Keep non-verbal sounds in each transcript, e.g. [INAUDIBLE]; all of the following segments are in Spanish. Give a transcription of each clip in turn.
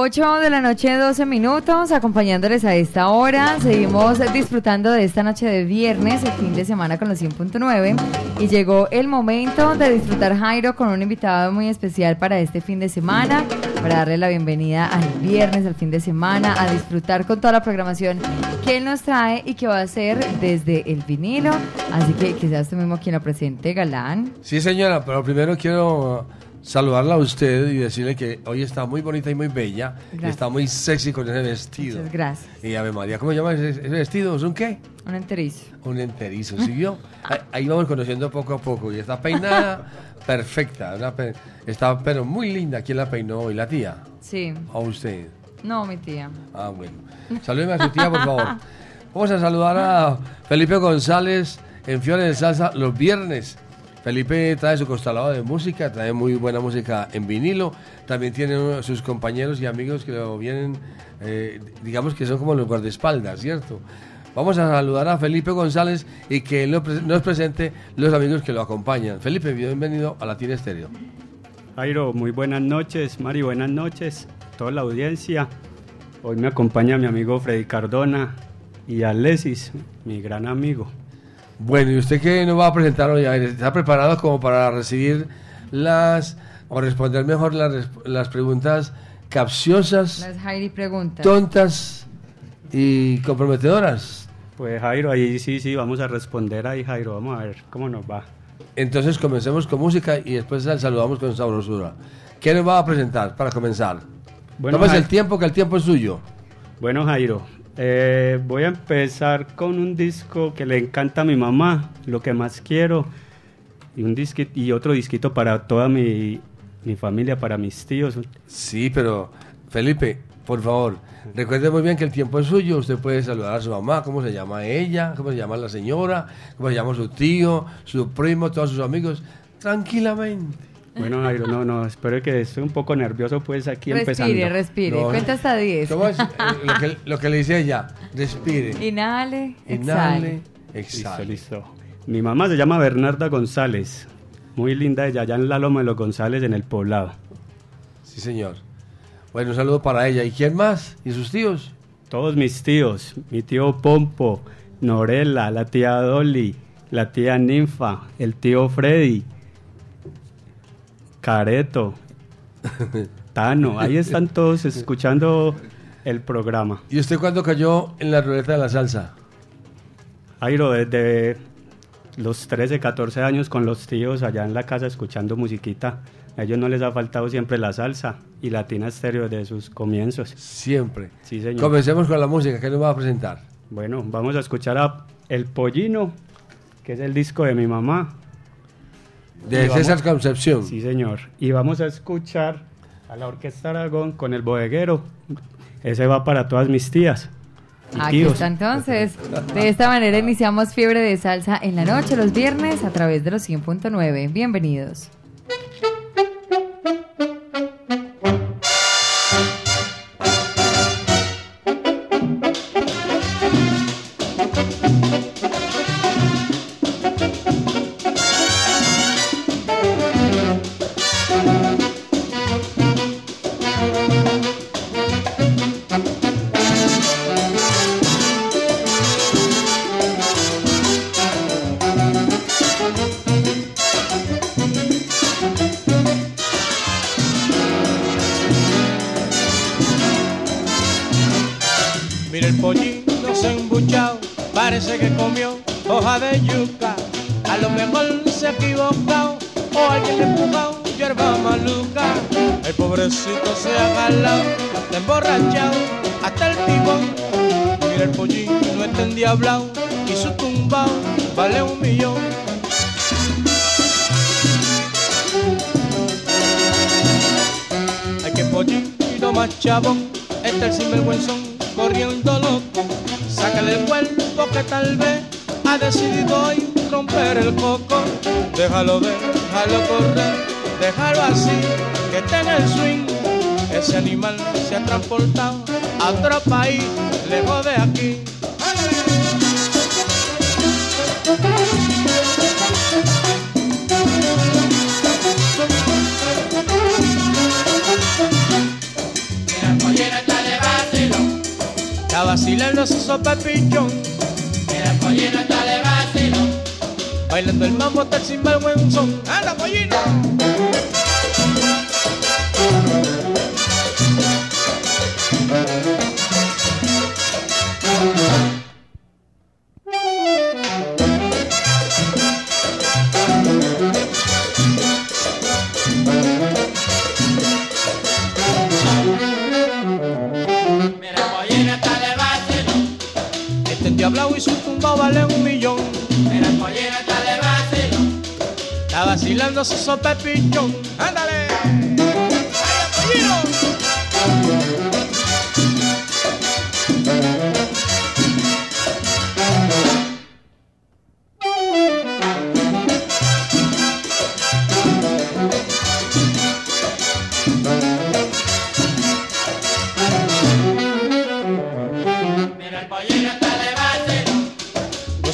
8 de la noche, 12 minutos, acompañándoles a esta hora. Seguimos disfrutando de esta noche de viernes, el fin de semana con los 100.9. Y llegó el momento de disfrutar Jairo con un invitado muy especial para este fin de semana, para darle la bienvenida al viernes, al fin de semana, a disfrutar con toda la programación que él nos trae y que va a hacer desde el vinilo. Así que sea usted mismo quien lo presente, Galán. Sí, señora, pero primero quiero saludarla a usted y decirle que hoy está muy bonita y muy bella. Y está muy sexy con ese vestido. Muchas gracias. Y Ave María, ¿cómo se llama ese, vestido? ¿Es un qué? Un enterizo. Un enterizo, ¿siguió? [LAUGHS] ahí, ahí, vamos conociendo poco a poco. Y está peinada [LAUGHS] perfecta. está pero muy linda. ¿Quién la peinó hoy? ¿La tía? Sí. ¿O usted? No, mi tía. Ah, bueno. Salúdeme a su tía, por favor. [LAUGHS] Vamos a saludar a Felipe González en Fiore de Salsa los viernes Felipe trae su costalado de música, trae muy buena música en vinilo. También tiene sus compañeros y amigos que lo vienen, eh, digamos que son como los guardaespaldas, ¿cierto? Vamos a saludar a Felipe González y que nos presente los amigos que lo acompañan. Felipe, bienvenido a Latina Estéreo. Jairo, muy buenas noches. Mari, buenas noches. Toda la audiencia. Hoy me acompaña mi amigo Freddy Cardona y Alesis, mi gran amigo. Bueno, ¿y usted qué nos va a presentar hoy? ¿Está preparado como para recibir las o responder mejor las, las preguntas capciosas, las Jairi preguntas. tontas y comprometedoras? Pues Jairo, ahí sí, sí, vamos a responder ahí, Jairo. Vamos a ver cómo nos va. Entonces comencemos con música y después saludamos con sabrosura. ¿Qué nos va a presentar para comenzar? Bueno, Tómese el tiempo, que el tiempo es suyo. Bueno, Jairo, eh, voy a empezar con un disco que le encanta a mi mamá, Lo que más quiero, y, un y otro disquito para toda mi, familia, para mis tíos. Sí, pero Felipe, por favor, recuerde muy bien que el tiempo es suyo. Usted puede saludar a su mamá, cómo se llama ella, cómo se llama la señora, cómo se llama su tío, su primo, todos sus amigos, tranquilamente. Bueno, Jairo, no, no, espero que estoy un poco nervioso pues aquí respire, empezando. Respire, respire, cuenta hasta 10. Eh, lo, que, lo, que, le dice ella, respire. Inhale, Inhale, exhale. Listo, listo. Mi mamá se llama Bernarda González, muy linda ella, allá en la Loma de los González, en el poblado. Sí, señor. Bueno, un saludo para ella. ¿Y quién más? ¿Y sus tíos? Todos mis tíos, mi tío Pompo, Norela, la tía Dolly, la tía Ninfa, el tío Freddy, Careto, Tano, ahí están todos escuchando el programa. ¿Y usted cuándo cayó en la ruleta de la salsa? Airo, desde los 13, 14 años con los tíos allá en la casa escuchando musiquita. A ellos no les ha faltado siempre la salsa y Latina Estéreo de sus comienzos. Siempre. Sí, señor. Comencemos con la música. ¿Qué nos va a presentar? Bueno, vamos a escuchar a El Pollino, que es el disco de mi mamá. De César Concepción. Sí, señor. Y vamos a escuchar a la Orquesta Aragón con el bodeguero. Ese va para todas mis tías. Aquí está entonces. De esta manera iniciamos Fiebre de Salsa en la noche, los viernes, a través de los 100.9. Bienvenidos. ese animal se ha transportado a otro país, lejos de aquí. La vacilando se sopa pichón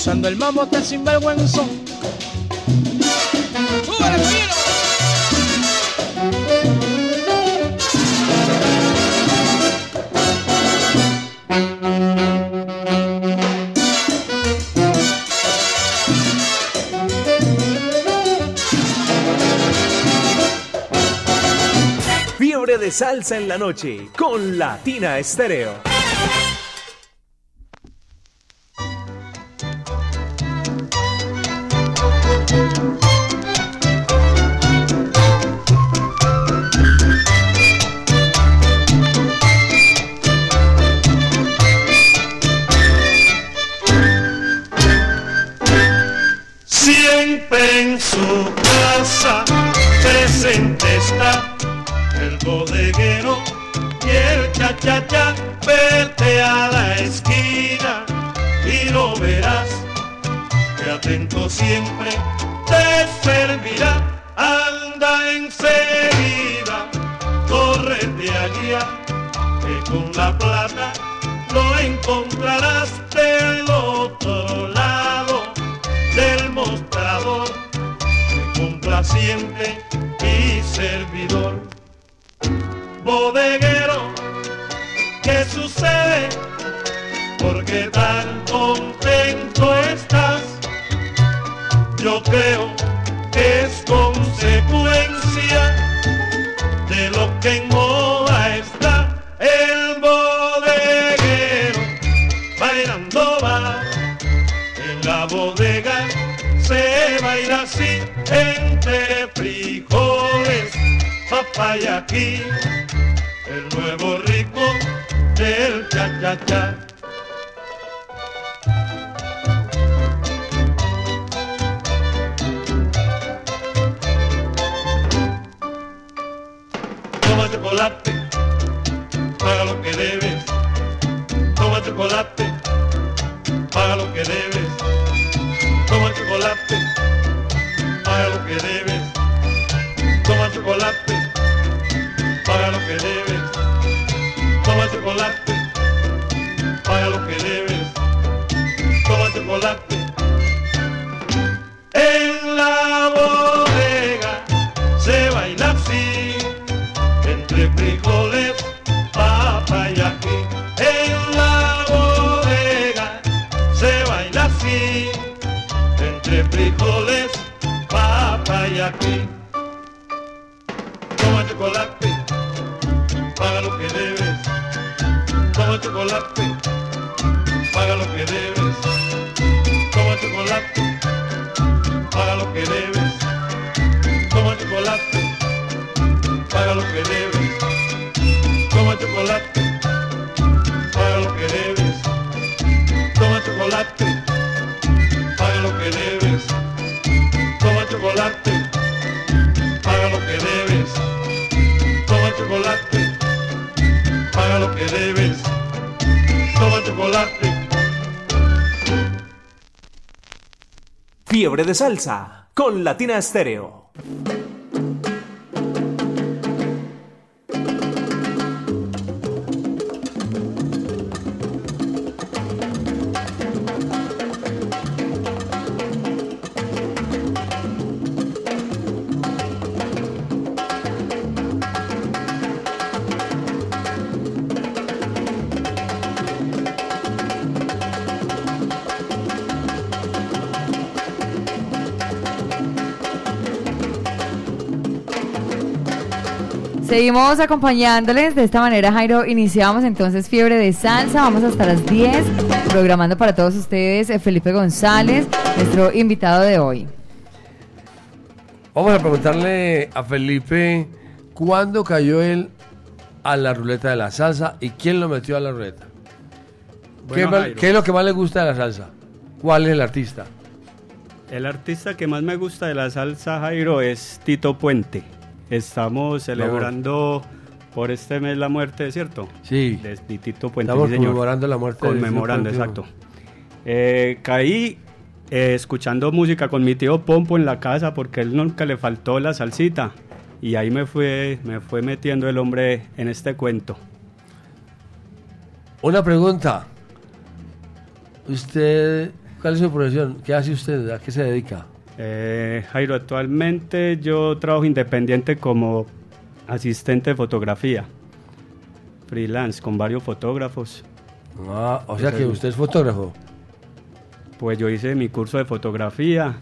usando el mamote sinvergüenzón. Fiebre de salsa en la noche con Latina Estéreo. chocolate, paga lo que debes. Toma chocolate, paga lo que debes. Toma chocolate, paga lo que debes. Toma chocolate. Fiebre de salsa con Latina Estéreo. Seguimos acompañándoles de esta manera, Jairo. Iniciamos entonces Fiebre de Salsa. Vamos hasta las 10, programando para todos ustedes eh, Felipe González, nuestro invitado de hoy. Vamos a preguntarle a Felipe cuándo cayó él a la ruleta de la salsa y quién lo metió a la ruleta. ¿Qué, Bueno, mal- Jairo. qué es lo que más le gusta de la salsa? ¿Cuál es el artista? El artista que más me gusta de la salsa, Jairo, es Tito Puente. Estamos celebrando por este mes la muerte, ¿cierto? Sí. De, de Tito Puente, Estamos sí, señor. conmemorando la muerte Conmemorando, exacto. Eh, caí eh, escuchando música con mi tío Pompo en la casa porque él nunca le faltó la salsita. Y ahí me fue, me fue metiendo el hombre en este cuento. Una pregunta. ¿Usted, cuál es su profesión? ¿Qué hace usted? ¿A qué se dedica? Eh, Jairo, actualmente yo trabajo independiente como asistente de fotografía. Freelance, con varios fotógrafos. Ah, o sea Ese que usted es fotógrafo. Pues yo hice mi curso de fotografía.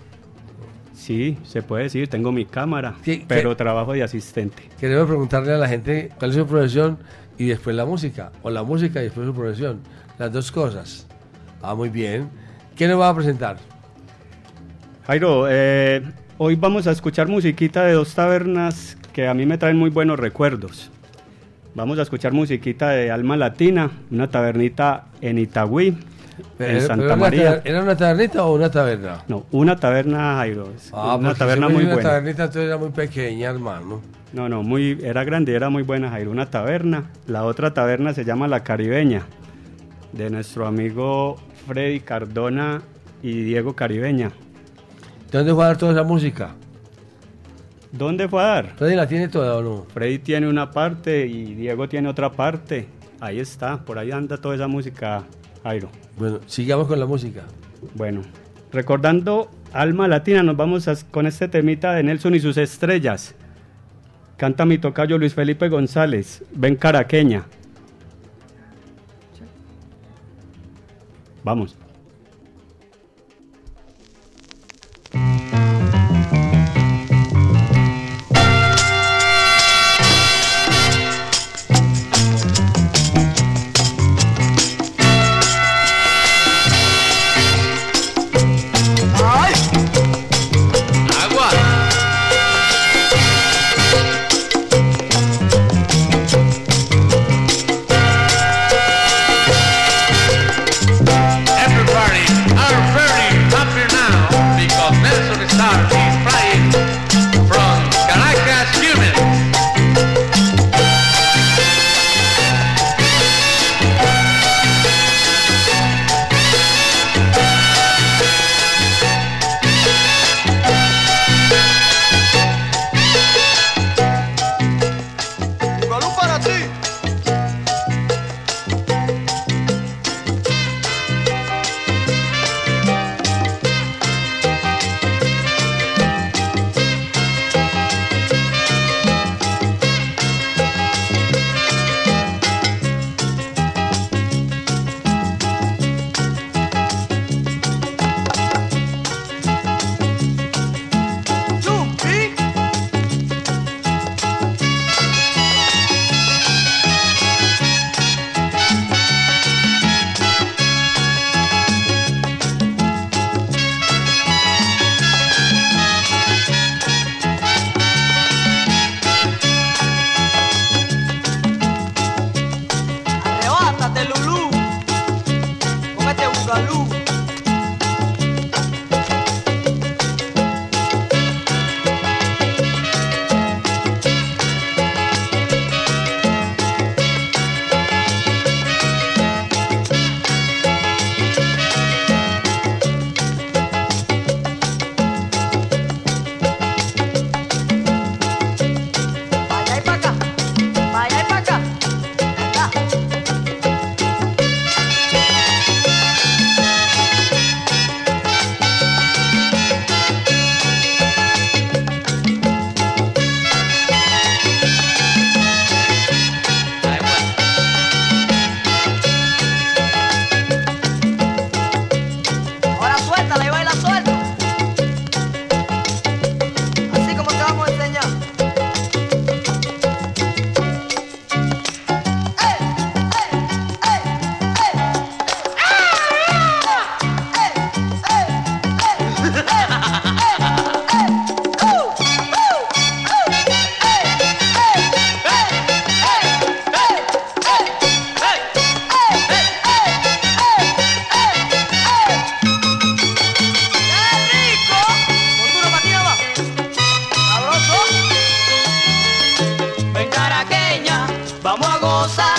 Sí, se puede decir, tengo mi cámara, ¿Qué- pero trabajo de asistente. Queremos preguntarle a la gente cuál es su profesión y después la música. O la música y después su profesión. Las dos cosas. Ah, muy bien. ¿Qué nos va a presentar? Jairo, eh, hoy vamos a escuchar musiquita de dos tabernas que a mí me traen muy buenos recuerdos. Vamos a escuchar musiquita de Alma Latina, una tabernita en Itagüí, en Santa una María. ¿Era una tabernita o una taberna? No, una taberna, Jairo. Ah, una taberna muy buena. Una tabernita entonces era muy pequeña, hermano. No, no, muy, era grande, era muy buena, Jairo. Una taberna. La otra taberna se llama La Caribeña, de nuestro amigo Freddy Cardona y Diego Caribeña. ¿De dónde fue a dar toda esa música? ¿Dónde fue a dar? ¿Freddy la tiene toda o no? Freddy tiene una parte y Diego tiene otra parte. Ahí está, por ahí anda toda esa música, Jairo. Bueno, sigamos con la música. Bueno, recordando Alma Latina, nos vamos a- con este temita de Nelson y sus estrellas. Canta mi tocayo Luis Felipe González, ven caraqueña. Vamos. goza.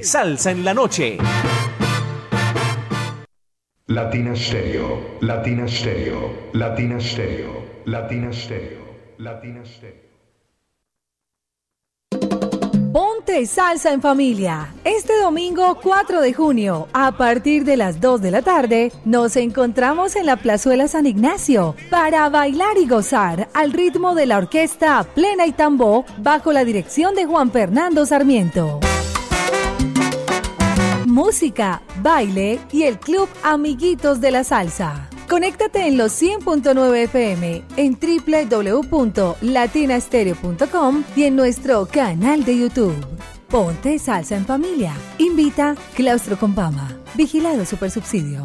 De salsa en la noche. Latina Stereo, Latina Stereo, Latina Stereo, Latina Stereo, Latina Stereo. Ponte salsa en familia. Este domingo 4 de junio, a partir de las 2 de la tarde, nos encontramos en la Plazuela San Ignacio para bailar y gozar al ritmo de la orquesta Plena y Tambó bajo la dirección de Juan Fernando Sarmiento. Música, baile y el club Amiguitos de la Salsa. Conéctate en los 100.9 FM, en www.latinastereo.com y en nuestro canal de YouTube. Ponte salsa en familia. Invita Claustro Compama. Vigilado Supersubsidio.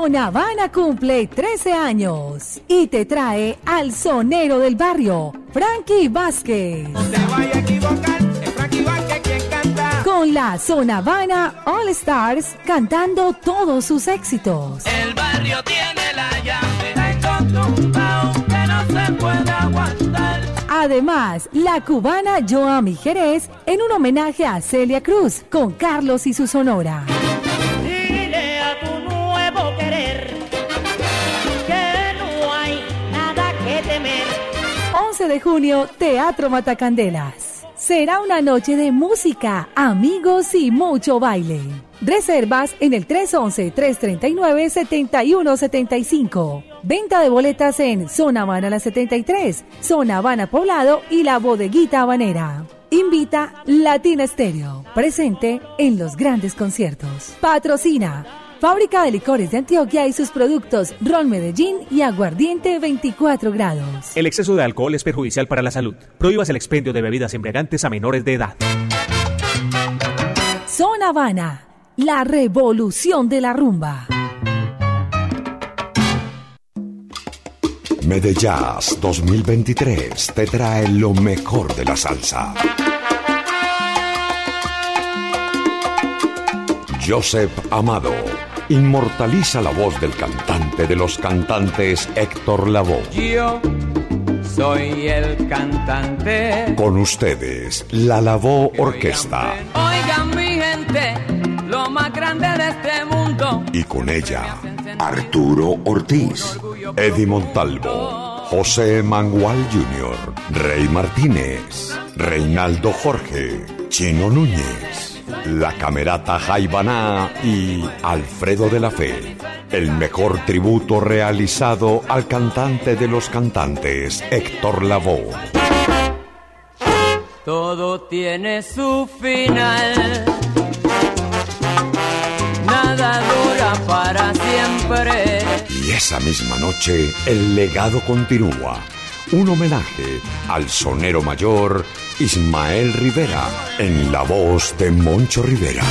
Zona Habana cumple 13 años y te trae al sonero del barrio, Frankie Vázquez. Con la Zona Habana All Stars cantando todos sus éxitos. El barrio tiene la llave, que no se puede aguantar. Además, la cubana Joami Jerez en un homenaje a Celia Cruz con Carlos y su sonora. De junio, Teatro Matacandelas. Será una noche de música, amigos y mucho baile. Reservas en el 311-339-7175. Venta de boletas en Zona Habana La 73, Zona Habana Poblado y La Bodeguita Habanera. Invita Latina Stereo, presente en los grandes conciertos. Patrocina Fábrica de Licores de Antioquia y sus productos Ron Medellín y Aguardiente 24 grados. El exceso de alcohol es perjudicial para la salud. Prohíbas el expendio de bebidas embriagantes a menores de edad. Zona Habana, la revolución de la rumba. Medellas 2023 te trae lo mejor de la salsa. Joseph Amado inmortaliza la voz del cantante de los cantantes Héctor Lavoe. Yo soy el cantante. Con ustedes, la Lavoe Orquesta. Oigan mi gente, lo más grande de este mundo. Y con ella, Arturo Ortiz, Eddie Montalvo, José Mangual Jr., Rey Martínez, Reinaldo Jorge, Chino Núñez, la Camerata Jaibaná y Alfredo de la Fe. El mejor tributo realizado al cantante de los cantantes, Héctor Lavoe. Todo tiene su final. Nada dura para siempre. Y esa misma noche, el legado continúa. Un homenaje al sonero mayor Ismael Rivera en la voz de Moncho Rivera.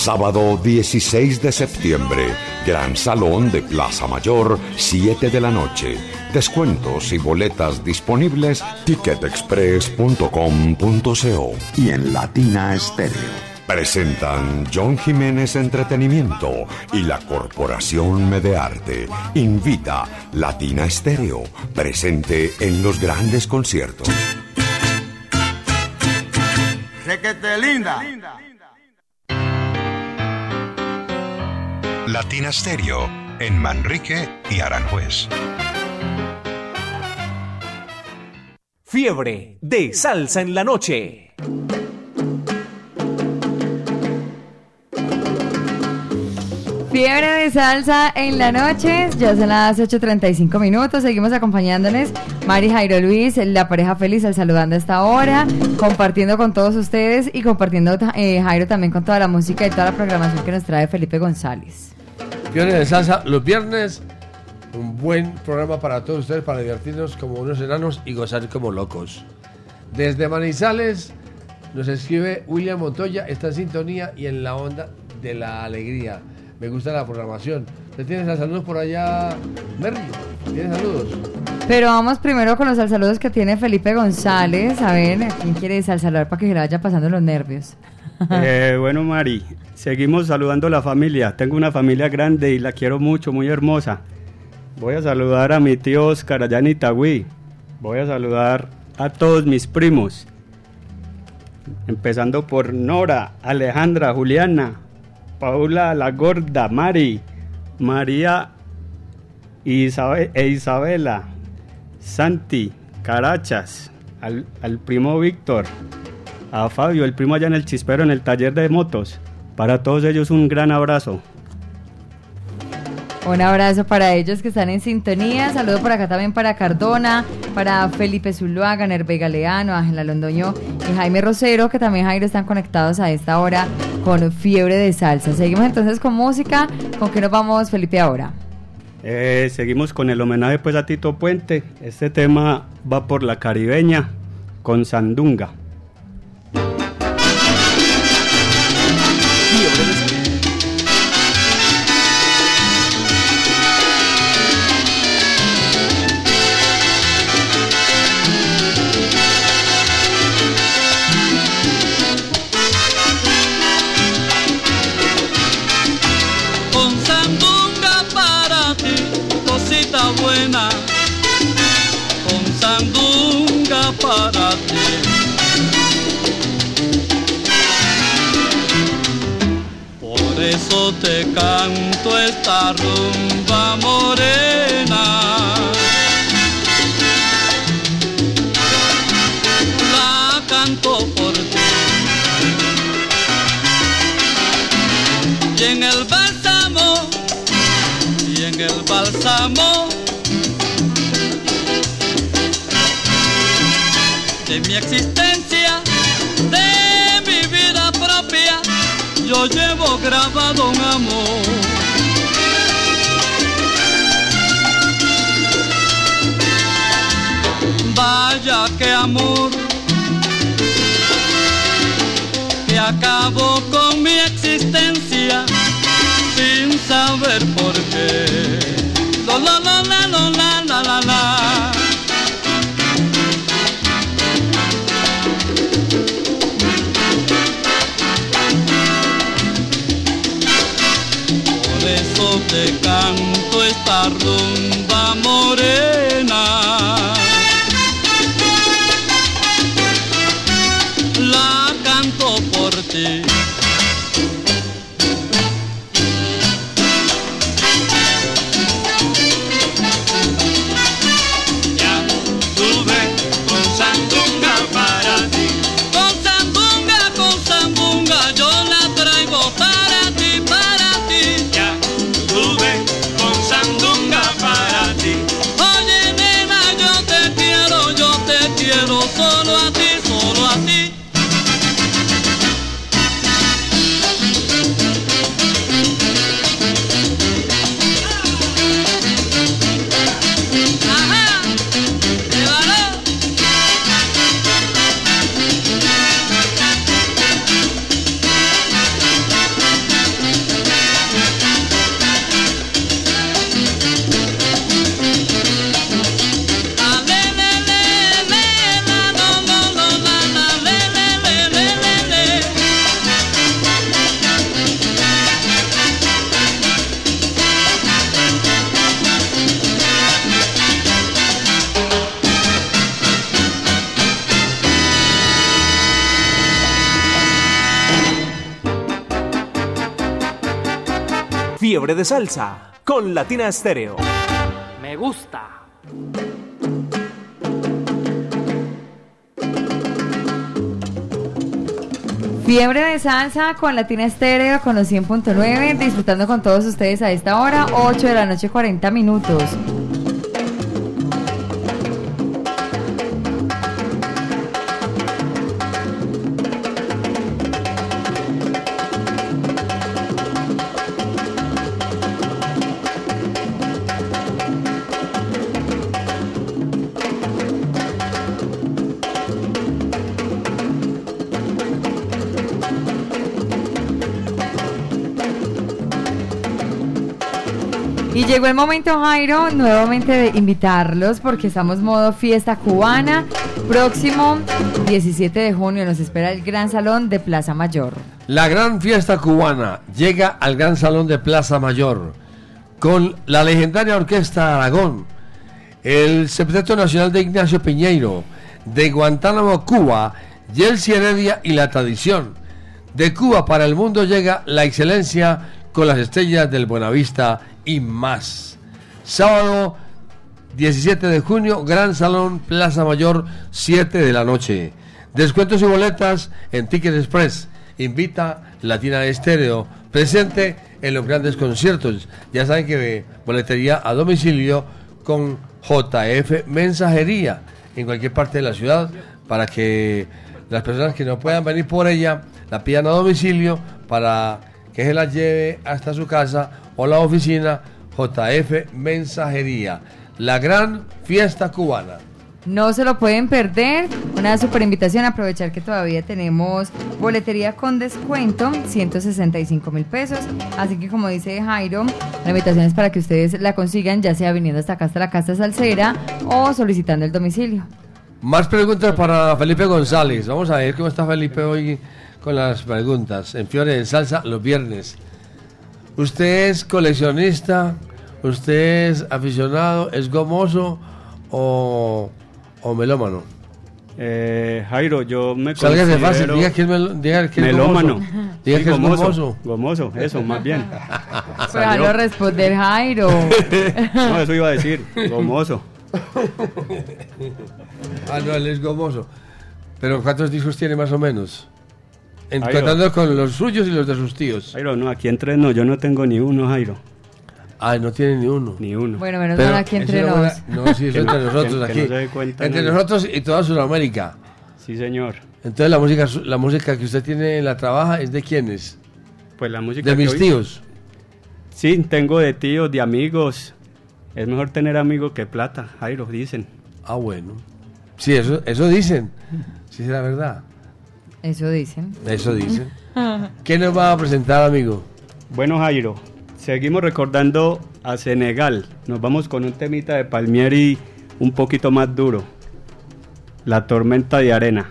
Sábado 16 de septiembre, Gran Salón de Plaza Mayor, 7 de la noche. Descuentos y boletas disponibles ticketexpress.com.co y en Latina Estéreo. Presentan John Jiménez Entretenimiento y la Corporación Medearte. Invita Latina Estéreo, presente en los grandes conciertos. Requete linda. Latina Stereo en Manrique y Aranjuez. Fiebre de salsa en la noche. Fiebre de salsa en la noche, ya son las 8.35 minutos, seguimos acompañándoles. Mari Jairo Luis, la pareja feliz, al saludando a esta hora, compartiendo con todos ustedes y compartiendo eh, Jairo también con toda la música y toda la programación que nos trae Felipe González. Fiebre de salsa los viernes, un buen programa para todos ustedes, para divertirnos como unos enanos y gozar como locos. Desde Manizales nos escribe William Montoya, está en sintonía y en la onda de la alegría. Me gusta la programación. ¿Usted tiene saludos por allá, Merry? ¿Tiene saludos? Pero vamos primero con los saludos que tiene Felipe González. A ver, ¿a quién quiere saludar para que se le vaya pasando los nervios? [LAUGHS] Eh, bueno, Mari, seguimos saludando a la familia. Tengo una familia grande y la quiero mucho, muy hermosa. Voy a saludar a mi tío Oscar allá en Itagüí. Voy a saludar a todos mis primos. Empezando por Nora, Alejandra, Juliana, Paula la Gorda, Mari, María e Isabela, Santi, Carachas, al, al primo Víctor, a Fabio, el primo allá en el chispero en el taller de motos. Para todos ellos un gran abrazo. Un abrazo para ellos que están en sintonía. Saludo por acá también para Cardona, para Felipe Zuluaga, Nerve Galeano, Ángela Londoño y Jaime Rosero, que también Jairo están conectados a esta hora con Fiebre de Salsa. Seguimos entonces con música. ¿Con qué nos vamos, Felipe, ahora? Eh, seguimos con el homenaje pues a Tito Puente. Este tema va por la caribeña con Sandunga. Te canto esta rumba morena. La canto por ti. Y en el bálsamo, y en el bálsamo de mi existencia, grabado un amor. Vaya que amor que acabó con mi existencia sin saber por qué. Lo, lo, lo, la, lo, la, la, la, la. De salsa con Latina Estéreo. Me gusta. Fiebre de salsa con Latina Estéreo con los 100.9, disfrutando con todos ustedes a esta hora, 8 de la noche 40 minutos. Momento, Jairo, nuevamente de invitarlos porque estamos modo fiesta cubana. Próximo 17 de junio nos espera el Gran Salón de Plaza Mayor. La gran fiesta cubana llega al Gran Salón de Plaza Mayor con la legendaria Orquesta Aragón, el Septeto Nacional de Ignacio Piñeiro, de Guantánamo, Cuba, Yelsi Heredia y la tradición. De Cuba para el mundo llega la excelencia con las estrellas del Buenavista y más. Sábado 17 de junio, Gran Salón Plaza Mayor, 7 de la noche. Descuentos y boletas en Ticket Express. Invita Latina Estéreo, presente en los grandes conciertos. Ya saben que boletería a domicilio con JF Mensajería en cualquier parte de la ciudad para que las personas que no puedan venir por ella la pidan a domicilio para que se la lleve hasta su casa o la oficina JF Mensajería. La gran fiesta cubana. No se lo pueden perder. Una super invitación. Aprovechar que todavía tenemos boletería con descuento, 165 mil pesos. Así que, como dice Jairo, la invitación es para que ustedes la consigan, ya sea viniendo hasta acá, hasta la Casa Salsera o solicitando el domicilio. Más preguntas para Felipe González. Vamos a ver cómo está Felipe hoy con las preguntas. En Fiore de Salsa los viernes. ¿Usted es coleccionista? ¿Usted es aficionado? ¿Es gomoso o, o melómano? Eh, Jairo, yo me Sálgase considero fácil, diga que es, mel- diga que es melómano. gomoso. Diga Sí, que es gomoso. Gomoso, eso, más bien. Pues déjalo responder, Jairo. [LAUGHS] No, eso iba a decir, gomoso. ah, no, él es gomoso. Pero ¿cuántos discos tiene más o menos? En, contando con los suyos y los de sus tíos. Jairo, no, aquí entre no, yo no tengo ni uno, Jairo. Ah, no tiene ni uno. Ni uno. Bueno, menos mal aquí entre buena- No, sí, eso entre nosotros que- aquí. entre nadie. nosotros y toda Sudamérica. Sí, señor. Entonces la música, la música que usted tiene, la trabaja, ¿es de quiénes? Pues la música De mis tíos. Sí, tengo de tíos, de amigos. Es mejor tener amigos que plata, Jairo, dicen. Ah, bueno. Sí, eso, eso dicen. Sí, es la verdad. Eso dicen. Eso dicen. [LAUGHS] ¿Qué nos va a presentar, amigo? Bueno, Jairo, seguimos recordando a Senegal. Nos vamos con un temita de Palmieri un poquito más duro. La tormenta de arena.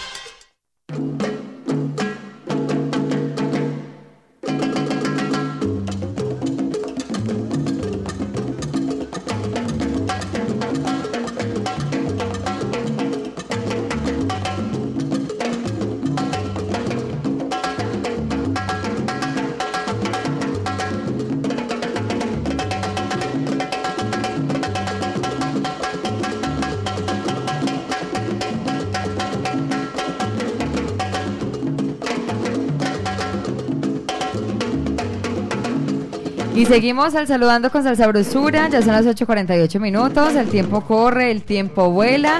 Seguimos al saludando con salsa brusura, ya son las 8.48 minutos, el tiempo corre, el tiempo vuela.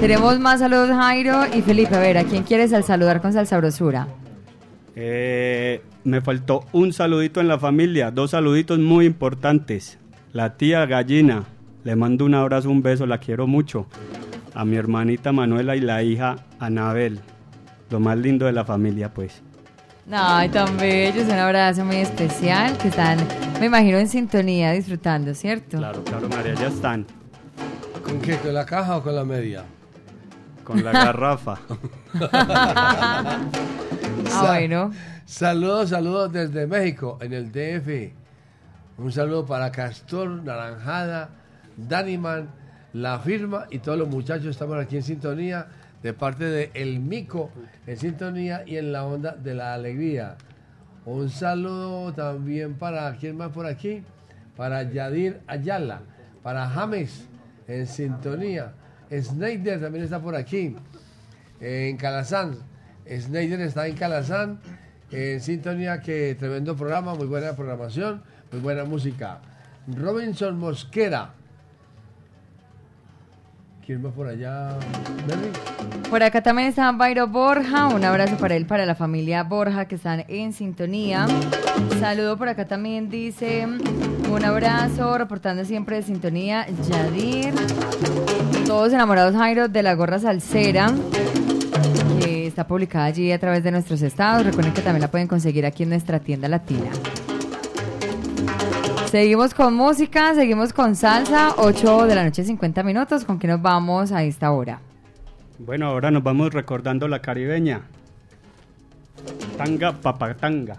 Tenemos más saludos Jairo y Felipe, a ver, ¿a quién quieres al saludar con salsa brusura? Eh, me faltó un saludito en la familia, dos saluditos muy importantes. La tía Gallina, le mando un abrazo, un beso, la quiero mucho. A mi hermanita Manuela y la hija Anabel, lo más lindo de la familia, pues. Ay, tan bellos, un abrazo muy especial, que están, me imagino, en sintonía, disfrutando, ¿cierto? Claro, claro, María, ya están. ¿Con qué? ¿Con la caja o con la media? Con la garrafa. [LAUGHS] Ah, bueno. Saludos, saludos desde México, en el DF. Un saludo para Castor, Naranjada, Daniman, La Firma y todos los muchachos. Estamos aquí en sintonía de parte de El Mico, en sintonía y en la onda de la alegría. Un saludo también para, ¿quién más por aquí? Para Yadir Ayala, para James, en sintonía. Snyder también está por aquí, en Calazán. Snyder está en Calazán, en sintonía, que tremendo programa, muy buena programación, muy buena música. Robinson Mosquera. ¿Quién más por allá? Por acá también está Bayro Borja, un abrazo para él, para la familia Borja que están en sintonía. Saludo por acá también dice un abrazo, reportando siempre de sintonía, Yadir. Todos enamorados Jairo de la gorra salsera, está publicada allí a través de nuestros estados. Recuerden que también la pueden conseguir aquí en nuestra tienda latina. Seguimos con música, seguimos con salsa, 8 de la noche 50 minutos. ¿Con qué nos vamos a esta hora? Bueno, ahora nos vamos recordando la caribeña. Tanga papatanga.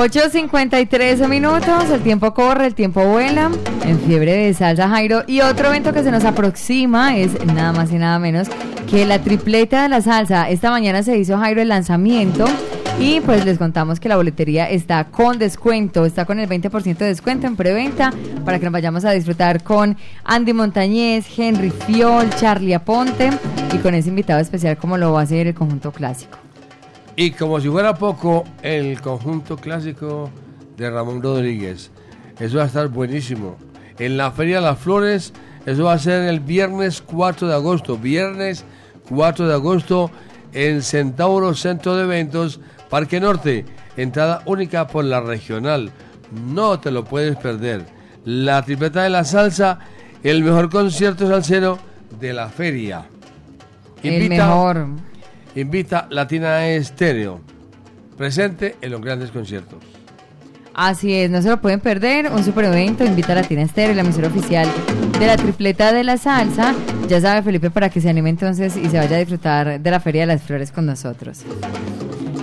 8.53 minutos, el tiempo corre, el tiempo vuela, en fiebre de salsa Jairo. Y otro evento que se nos aproxima es nada más y nada menos que la tripleta de la salsa. Esta mañana se hizo Jairo el lanzamiento y pues les contamos que la boletería está con descuento, está con el 20% de descuento en preventa para que nos vayamos a disfrutar con Andy Montañez, Henry Fiol, Charlie Aponte y con ese invitado especial como lo va a hacer el conjunto clásico. Y como si fuera poco, el conjunto clásico de Ramón Rodríguez. Eso va a estar buenísimo. En la Feria de las Flores, eso va a ser el viernes 4 de agosto. Viernes 4 de agosto en Centauro Centro de Eventos, Parque Norte. Entrada única por la regional. No te lo puedes perder. La tripleta de la salsa, el mejor concierto salsero de la feria. El mejor. Invita Latina Estéreo. Presente en los grandes conciertos. Así es, no se lo pueden perder. Un super evento, invita a Latina Estéreo, la emisora oficial de la tripleta de la salsa. Ya sabe, Felipe, para que se anime entonces y se vaya a disfrutar de la Feria de las Flores con nosotros.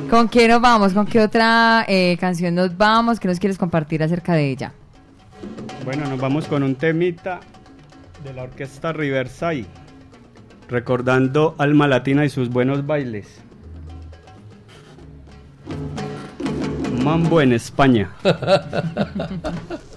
¿Con qué nos vamos? ¿Con qué otra eh, canción nos vamos? ¿Qué nos quieres compartir acerca de ella? Bueno, nos vamos con un temita de la orquesta Riverside, recordando Alma Latina y sus buenos bailes. Mambo en España. [LAUGHS]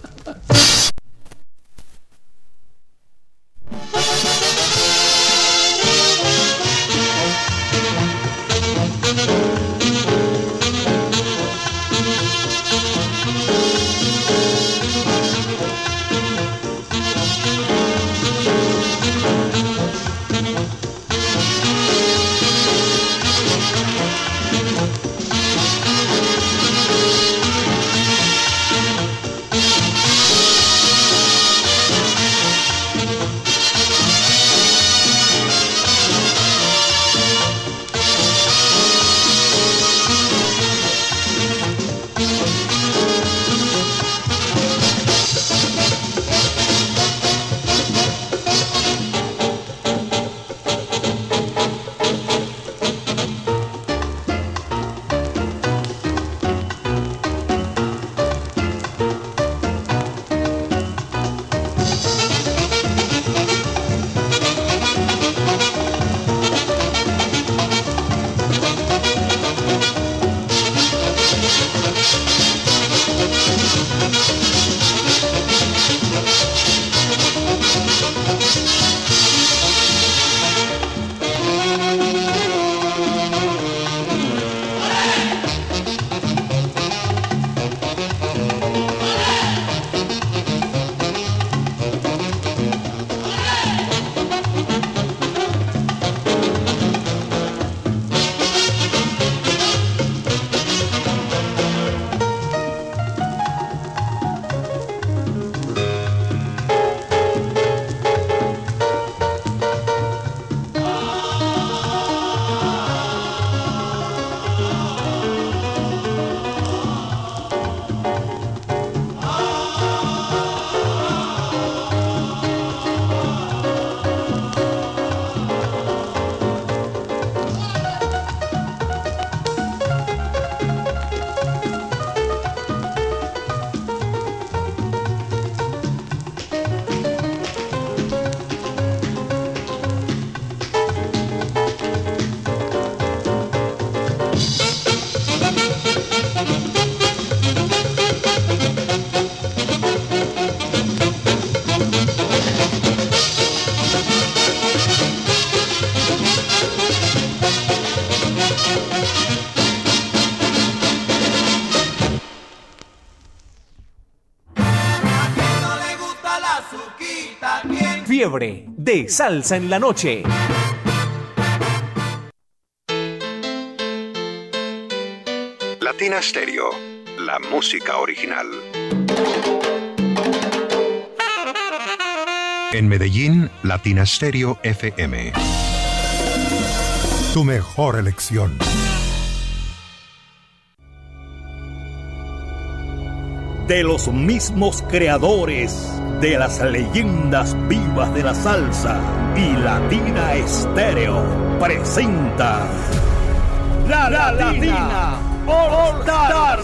Fiebre de salsa en la noche. Latina Stereo, la música original. En Medellín, Latina Stereo FM. Tu mejor elección. De los mismos creadores de las leyendas vivas de la salsa y Latina Estéreo presenta La, Latina, All Star.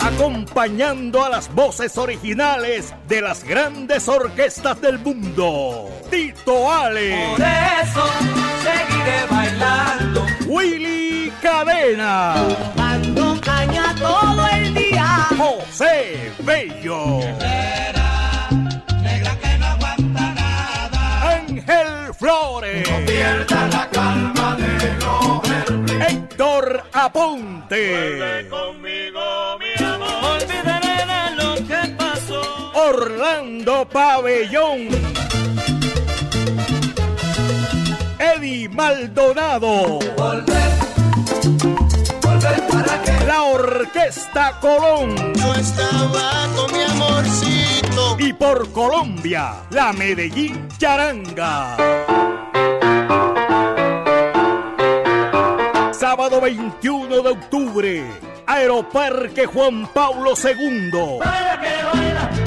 acompañando a las voces originales de las grandes orquestas del mundo. Tito Ale. Por eso seguiré bailando. Willy Cadena. Dando caña todo el. José Bello. Ángel Flores. No pierda la calma de no. Héctor Aponte. conmigo, mi amor. Olvidaré de lo que pasó. Orlando Pabellón. Eddie Maldonado. Volver, volver que. La Orquesta Colón. Yo estaba con mi amorcito. Y por Colombia, la Medellín Charanga. Sábado 21 de octubre, Aeroparque Juan Pablo II. Baila que baila.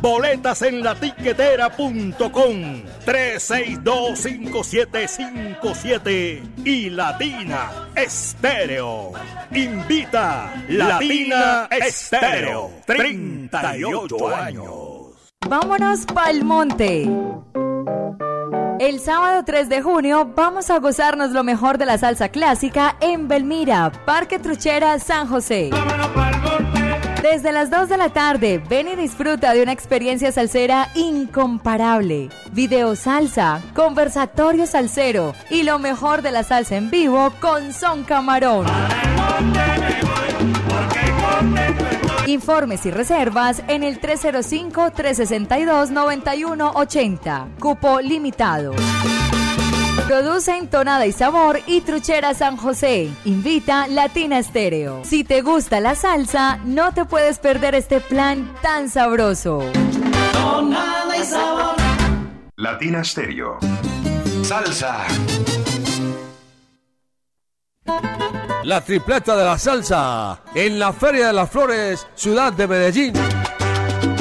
Boletas en la tiquetera.com 3625757 y Latina Estéreo. Invita Latina Estéreo. 38 años. Vámonos pa'l monte. El sábado 3 de junio vamos a gozarnos lo mejor de la salsa clásica en Belmira, Parque Truchera, San José. Desde las 2 de la tarde, ven y disfruta de una experiencia salsera incomparable. Video salsa, conversatorio salsero y lo mejor de la salsa en vivo con Son Camarón. Informes y reservas en el 305-362-9180. Cupo limitado. Produce Entonada y Sabor y Truchera San José. Invita Latina Estéreo. Si te gusta la salsa, no te puedes perder este plan tan sabroso. Tonada y sabor. Latina Stereo. Salsa. La tripleta de la salsa en la Feria de las Flores, ciudad de Medellín.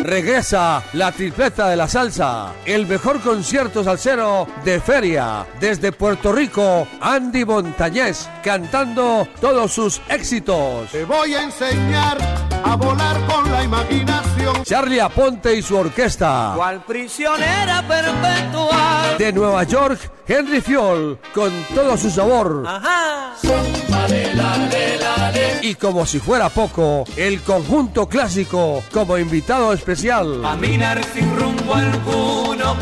Regresa la tripleta de la salsa, el mejor concierto salsero de feria. Desde Puerto Rico, Andy Montañez cantando todos sus éxitos. Te voy a enseñar a volar con la imaginación. Charlie Aponte y su orquesta. Cual prisionera perpetual. De Nueva York, Henry Fiol con todo su sabor. Ajá. Dale. Y como si fuera poco, el conjunto clásico como invitado especial. Caminar sin rumbo alguno.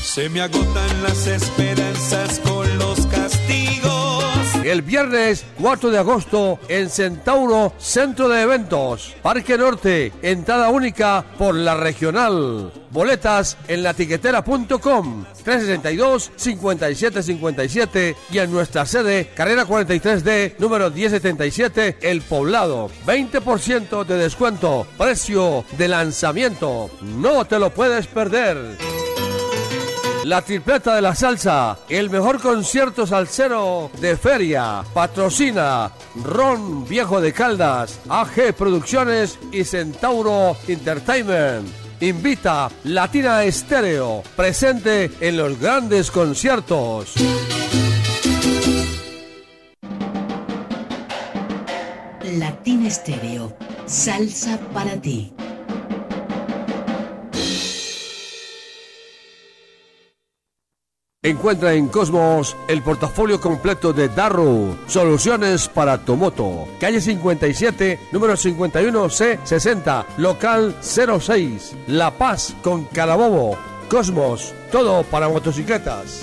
Se me agotan las esperanzas con los. El viernes 4 de agosto en Centauro Centro de Eventos, Parque Norte, entrada única por la regional. Boletas en latiquetera.com 362-5757 y en nuestra sede, carrera 43D, número 1077, El Poblado. 20% de descuento, precio de lanzamiento. No te lo puedes perder. La tripleta de la salsa, el mejor concierto salsero de feria. Patrocina Ron Viejo de Caldas, AG Producciones y Centauro Entertainment. Invita Latina Estéreo, presente en los grandes conciertos. Latina Estéreo, salsa para ti. Encuentra en Cosmos el portafolio completo de Darrow, soluciones para tu moto. Calle 57, número 51C60, local 06, La Paz con Carabobo. Cosmos, todo para motocicletas.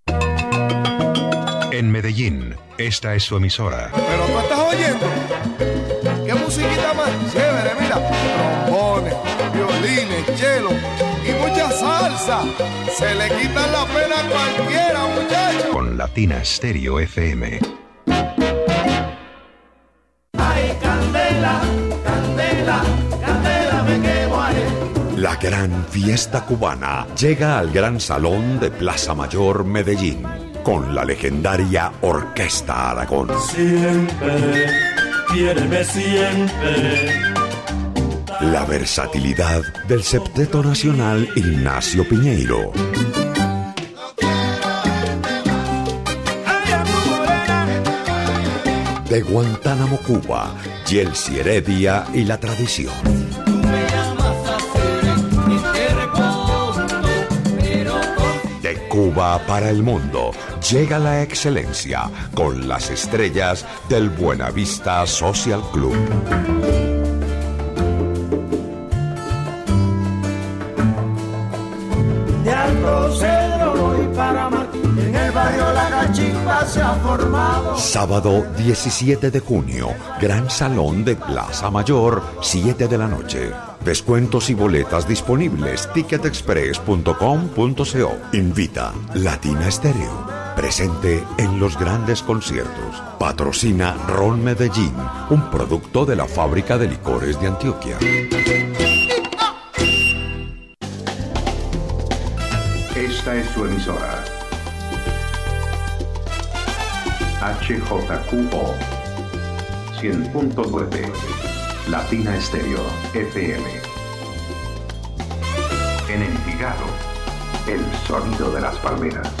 En Medellín, esta es su emisora. Pero tú estás oyendo. ¿Qué musiquita más chévere? Mira, trombones, violines, chelo y mucha salsa. Se le quita la pena a cualquiera, muchacho. Con Latina Stereo FM. Ay, candela, candela, candela, me quemo ahí. La gran fiesta cubana llega al gran salón de Plaza Mayor, Medellín con la legendaria Orquesta Aragón. Siempre, quiéreme siempre. La versatilidad del septeto nacional Ignacio Piñeiro. De Guantánamo, Cuba, Yelsi Heredia y la tradición. Cuba para el mundo llega la excelencia con las estrellas del Buenavista Social Club. De Alto Cedro voy para Martín. En el barrio La Cachimba se ha formado. Sábado 17 de junio, Gran Salón de Plaza Mayor, 7 de la noche. Descuentos y boletas disponibles. Ticketexpress.com.co. Invita Latina Estéreo. Presente en los grandes conciertos. Patrocina Ron Medellín, un producto de la fábrica de licores de Antioquia. Esta es su emisora. HJQO 100.9 Latina Estéreo FM. En Envigado, el sonido de las palmeras.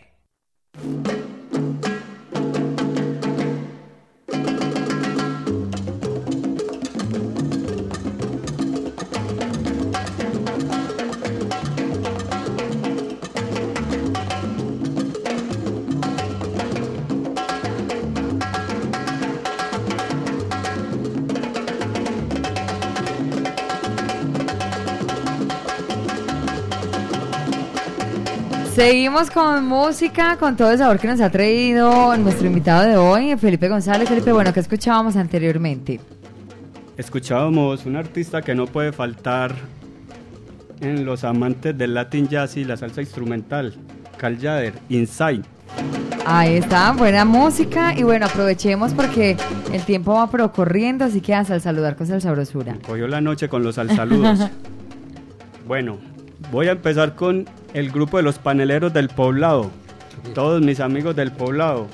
Seguimos con música, con todo el sabor que nos ha traído nuestro invitado de hoy, Felipe González. Felipe, bueno, ¿qué escuchábamos anteriormente? Escuchábamos un artista que no puede faltar en los amantes del Latin Jazz y la salsa instrumental, Cal Yader, Inside. Ahí está, buena música y bueno, aprovechemos porque el tiempo va pero corriendo, así que hasta el saludar con el sabrosura. Cogió la noche con los saludos. [LAUGHS] bueno, voy a empezar con el grupo de los paneleros del poblado. Todos mis amigos del poblado.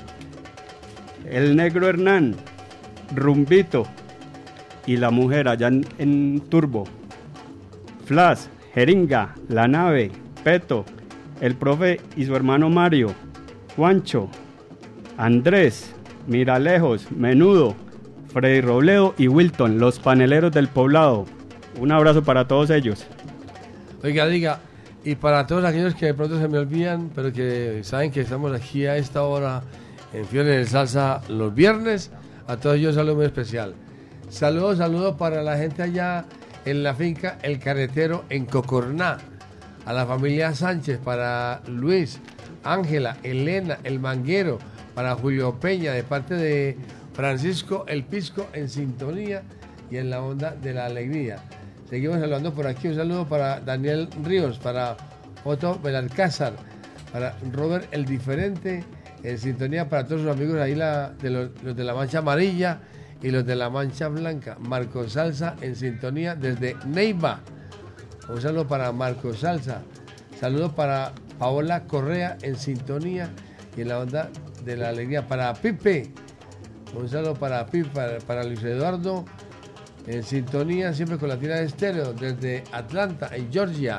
El negro Hernán, Rumbito y la mujer allá en, en Turbo. Flash, Jeringa, La Nave, Peto, el profe y su hermano Mario, Juancho, Andrés, Miralejos, Menudo, Freddy Robledo y Wilton, los paneleros del poblado. Un abrazo para todos ellos. Oiga, diga, y para todos aquellos que de pronto se me olvidan, pero que saben que estamos aquí a esta hora en Fiebre de Salsa los viernes, a todos ellos saludo muy especial. Saludos, saludos para la gente allá en la finca El Carretero en Cocorná, a la familia Sánchez, para Luis, Ángela, Elena, El Manguero, para Julio Peña, de parte de Francisco El Pisco en sintonía y en la onda de la alegría. Seguimos hablando por aquí. Un saludo para Daniel Ríos, para Otto Belalcázar, para Robert el Diferente, en sintonía para todos sus amigos ahí de los, de la Mancha Amarilla y los de la Mancha Blanca. Marco Salsa en sintonía desde Neiva. Un saludo para Marco Salsa. Saludo para Paola Correa en sintonía y en la onda de la alegría. Para Pipe. Un saludo para Pipe, para Luis Eduardo en sintonía siempre con la tira de estéreo desde Atlanta, en Georgia,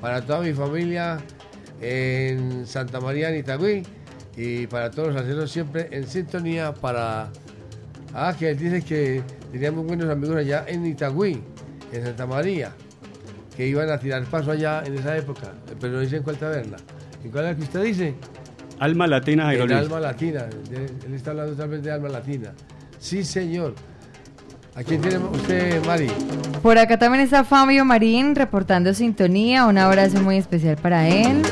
para toda mi familia en Santa María, en Itagüí, y para todos los aceros siempre en sintonía para... Ah, que él dice que teníamos buenos amigos allá en Itagüí, en Santa María, que iban a tirar paso allá en esa época, pero no dicen cuál taberna. ¿Y cuál es la que usted dice? Alma Latina, Jairo. Alma Latina, él está hablando tal vez de Alma Latina. Sí, señor. ¿A quién tiene usted, Mari? Por acá también está Fabio Marín reportando sintonía. Un abrazo muy especial para él.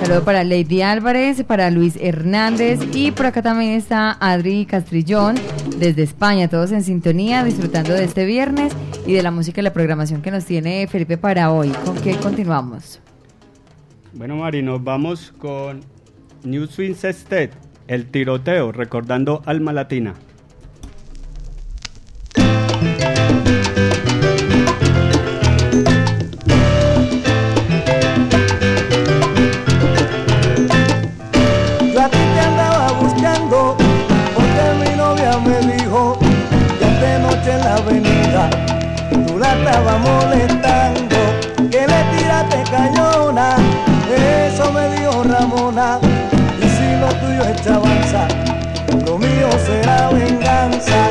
Saludo para Lady Álvarez, para Luis Hernández y por acá también está Adri Castrillón desde España, todos en sintonía, disfrutando de este viernes y de la música y la programación que nos tiene Felipe para hoy. ¿Con qué continuamos? Bueno, Mari, nos vamos con New Swing Sextet, el tiroteo, recordando Alma Latina. Estabas molestando, que le tiraste cañona, eso me dijo Ramona. Y si lo tuyo es chavanza, lo mío será venganza,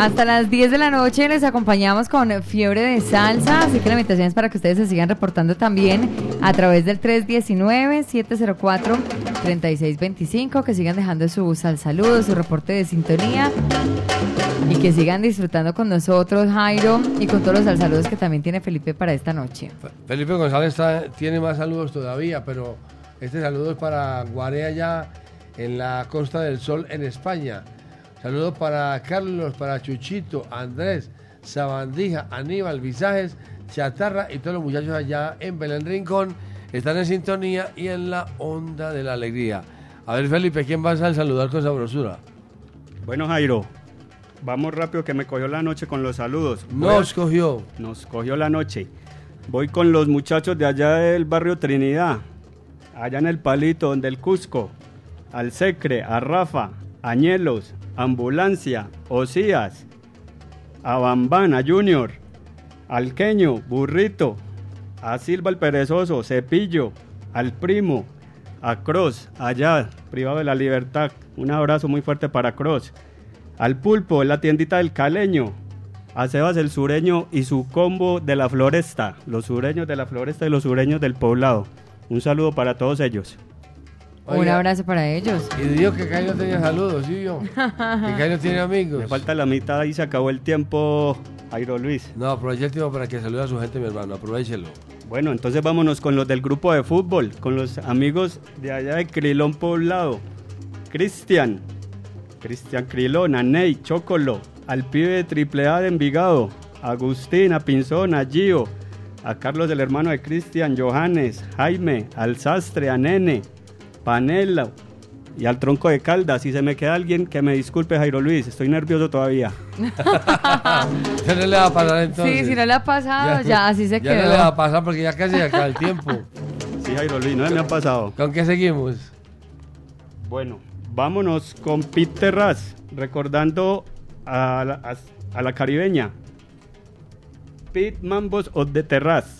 Hasta las 10 de la noche les acompañamos con Fiebre de Salsa, así que la invitación es para que ustedes se sigan reportando también a través del 319-704-3625, que sigan dejando su sal saludo, su reporte de sintonía y que sigan disfrutando con nosotros, Jairo, y con todos los sal saludos que también tiene Felipe para esta noche. Felipe González tiene más saludos todavía, pero este saludo es para Guarea ya en la Costa del Sol en España. Saludos para Carlos, para Chuchito, Andrés, Sabandija, Aníbal, Visajes, Chatarra y todos los muchachos allá en Belén Rincón. Están en sintonía y en la onda de la alegría. A ver, Felipe, ¿quién vas a saludar con sabrosura? Bueno, Jairo, vamos rápido que me cogió la noche con los saludos. Nos a- cogió. Nos cogió la noche. Voy con los muchachos de allá del barrio Trinidad, allá en el Palito, del Cusco, al Secre, a Rafa, Añelos, Ambulancia, Osías, a Bambán, a Junior, al Queño, Burrito, a Silva el Perezoso, Cepillo, al Primo, a Cross, allá, privado de la libertad. Un abrazo muy fuerte para Cross. Al Pulpo, en la tiendita del Caleño, a Sebas el sureño y su combo de la floresta, los sureños de la floresta y los sureños del poblado. Un saludo para todos ellos. Un abrazo para ellos. Y dijo que Cairo tenía saludos, ¿sí yo? Que Cairo tiene amigos. Me falta la mitad y se acabó el tiempo, Jairo Luis. No, aproveche el tiempo para que salude a su gente, mi hermano. Aprovechelo. Bueno, entonces vámonos con los del grupo de fútbol, con los amigos de allá de Crilón Poblado. Cristian, Cristian Crilón, a Ney, Chocolo, al pibe de Triple A de Envigado, Agustín, a Pinzón, a Gio, a Carlos el hermano de Cristian, Johannes, Jaime, al Sastre, a Nene, Panela y al Tronco de Caldas. Si se me queda alguien, que me disculpe Jairo Luis, estoy nervioso todavía. [LAUGHS] Ya no le va a pasar entonces. Sí, si no le ha pasado, ya, así se ya quedó. no le va a pasar porque ya casi se acaba el tiempo. [LAUGHS] Sí, Jairo Luis, no me ha pasado. ¿Con qué seguimos? Bueno, vámonos con Pete Terraz, recordando a la, a- a la caribeña. Pete Mambos of the Terraz.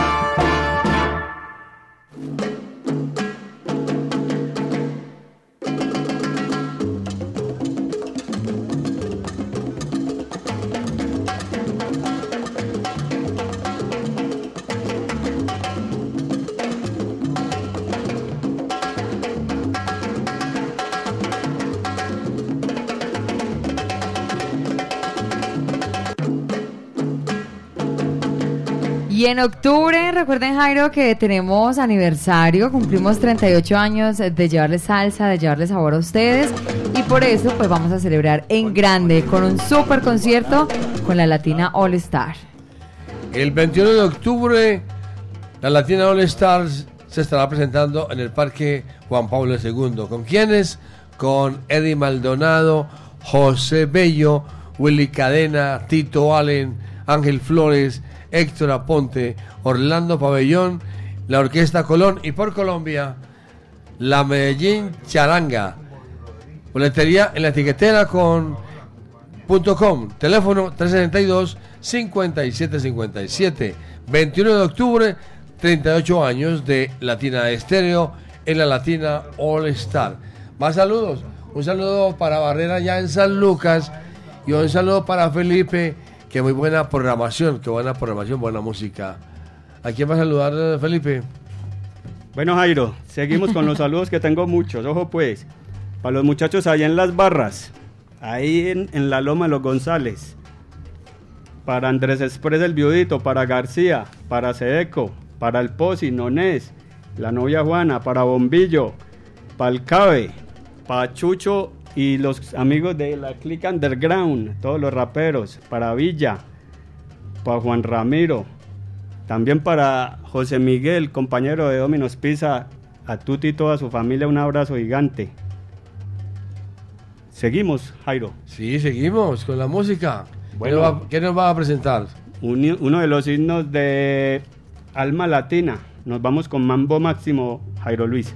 Y en octubre, recuerden Jairo que tenemos aniversario, cumplimos 38 años de llevarles salsa, de llevarles sabor a ustedes y por eso pues vamos a celebrar en grande con un super concierto con la Latina All Star. El 21 de octubre, la Latina All Stars se estará presentando en el Parque Juan Pablo II. ¿Con quiénes? Con Eddie Maldonado, José Bello, Willy Cadena, Tito Allen, Ángel Flores, Héctor Aponte, Orlando Pabellón, la Orquesta Colón y por Colombia, la Medellín Charanga. Boletería en la etiquetera con .com, teléfono 362 5757 21 de octubre 38 años de Latina Estéreo en la Latina All Star. Más saludos. Un saludo para Barrera ya en San Lucas y un saludo para Felipe que muy buena programación que buena programación buena música ¿a quién va a saludar Felipe? Bueno, Jairo, seguimos con los [LAUGHS] saludos que tengo muchos. Ojo, pues, para los muchachos allá en las barras, ahí en, en la Loma de los González, para Andrés Express el Viudito, para García, para Sedeco, para el Posi, Nonés, la novia Juana, para Bombillo, para el Cabe, para Chucho y los amigos de la Click Underground, todos los raperos, para Villa, para Juan Ramiro, también para José Miguel, compañero de Dominos Pizza, a Tuti y toda su familia un abrazo gigante. Seguimos, Jairo. Sí, seguimos con la música. Bueno. ¿Qué, nos va, qué nos va a presentar? Uno de los himnos de Alma Latina. Nos vamos con Mambo Máximo, Jairo Luis.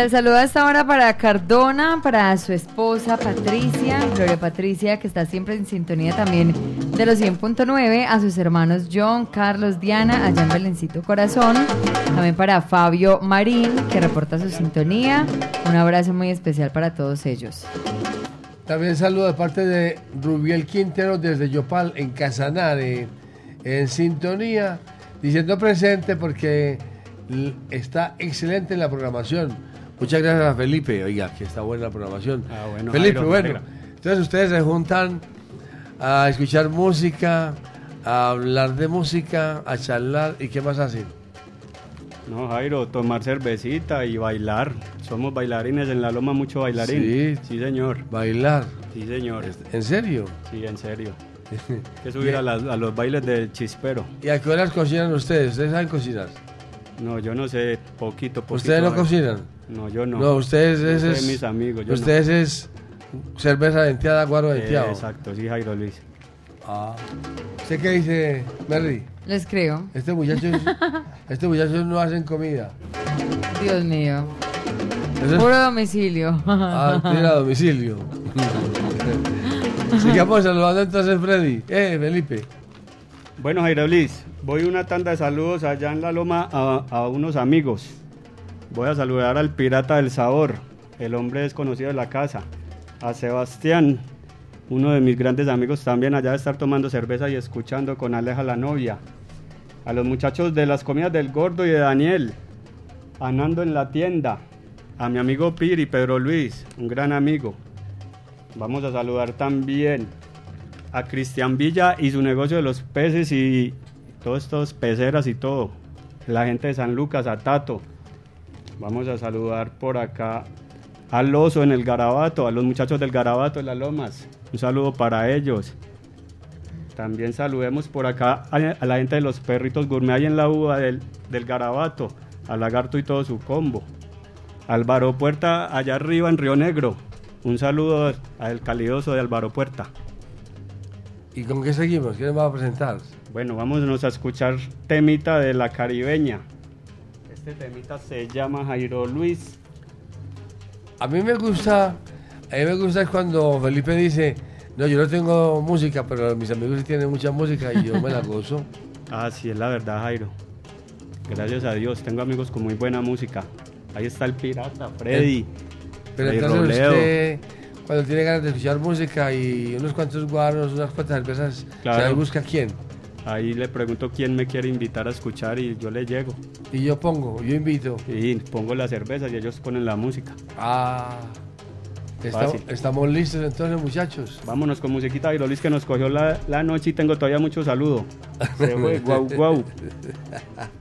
Y se saluda hasta ahora para Cardona, para su esposa Patricia, Gloria Patricia, que está siempre en sintonía también de los 100.9, a sus hermanos John, Carlos, Diana, allá en Belencito Corazón, también para Fabio Marín, que reporta su sintonía. Un abrazo muy especial para todos ellos. También saludo de parte de Rubiel Quintero desde Yopal, en Casanare, en sintonía, diciendo presente porque está excelente la programación. Muchas gracias a Felipe, oiga, que está buena la programación. Ah, bueno, Felipe, Jairo, bueno, entonces ustedes se juntan a escuchar música, a hablar de música, a charlar, ¿y qué más hacen? No, Jairo, tomar cervecita y bailar. Somos bailarines en la loma, mucho bailarín. Sí. Sí, señor. Bailar. Sí, señor. ¿En serio? Sí, en serio. [LAUGHS] Que subir a, las- a los bailes del chispero. ¿Y a qué horas cocinan ustedes? ¿Ustedes saben cocinar? No, yo no sé, poquito, poquito. ¿Ustedes no Jairo. cocinan? No, yo no. No, ustedes es, sé es- mis amigos, yo no. ustedes es cerveza venteada, guaro Eh, venteado. exacto, sí, Jairo Luis. Ah. ¿Usted qué dice, Merry? Les creo. Este muchacho, [LAUGHS] este muchacho no hacen comida. Dios mío. Eso es- Puro domicilio. Ah, tiene a domicilio. [LAUGHS] Sigamos saludando entonces, Freddy. Eh, Felipe. Bueno, Jairo Luis, voy una tanda de saludos allá en la loma a, a unos amigos. Voy a saludar al pirata del sabor, el hombre desconocido de la casa. A Sebastián, uno de mis grandes amigos también allá de estar tomando cerveza y escuchando con Aleja la novia. A los muchachos de las comidas del gordo y de Daniel. A en la tienda. A mi amigo Piri, Pedro Luis, un gran amigo. Vamos a saludar también a Cristian Villa y su negocio de los peces y todos estos peceras y todo. La gente de San Lucas, a Tato. Vamos a saludar por acá al oso en el Garabato, a los muchachos del Garabato de las Lomas. Un saludo para ellos. También saludemos por acá a, la gente de los perritos gourmet ahí en la uva del, del Garabato, a Lagarto y todo su combo. Álvaro Puerta allá arriba en Río Negro. Un saludo al calidoso de Álvaro Puerta. ¿Y con qué seguimos? ¿Quién va a presentar? Bueno, vámonos a escuchar temita de la caribeña. Este temita se llama Jairo Luis. A mí me gusta, a mí me gusta cuando Felipe dice, no, yo no tengo música, pero mis amigos sí tienen mucha música y yo me la gozo. [LAUGHS] Ah, sí, es la verdad, Jairo. Gracias a Dios, tengo amigos con muy buena música. Ahí está el pirata, Freddy. Pero entonces usted, cuando tiene ganas de escuchar música y unos cuantos guaros, unas cuantas cervezas, Claro. ¿se busca quién? Ahí le pregunto quién me quiere invitar a escuchar y yo le llego. Y yo pongo, yo invito. Y pongo las cervezas y ellos ponen la música. Ah, estamos listos entonces, muchachos. Vámonos con musiquita Jairo Luis que nos cogió la, la noche y tengo todavía mucho saludo. Se fue, guau, guau. [LAUGHS]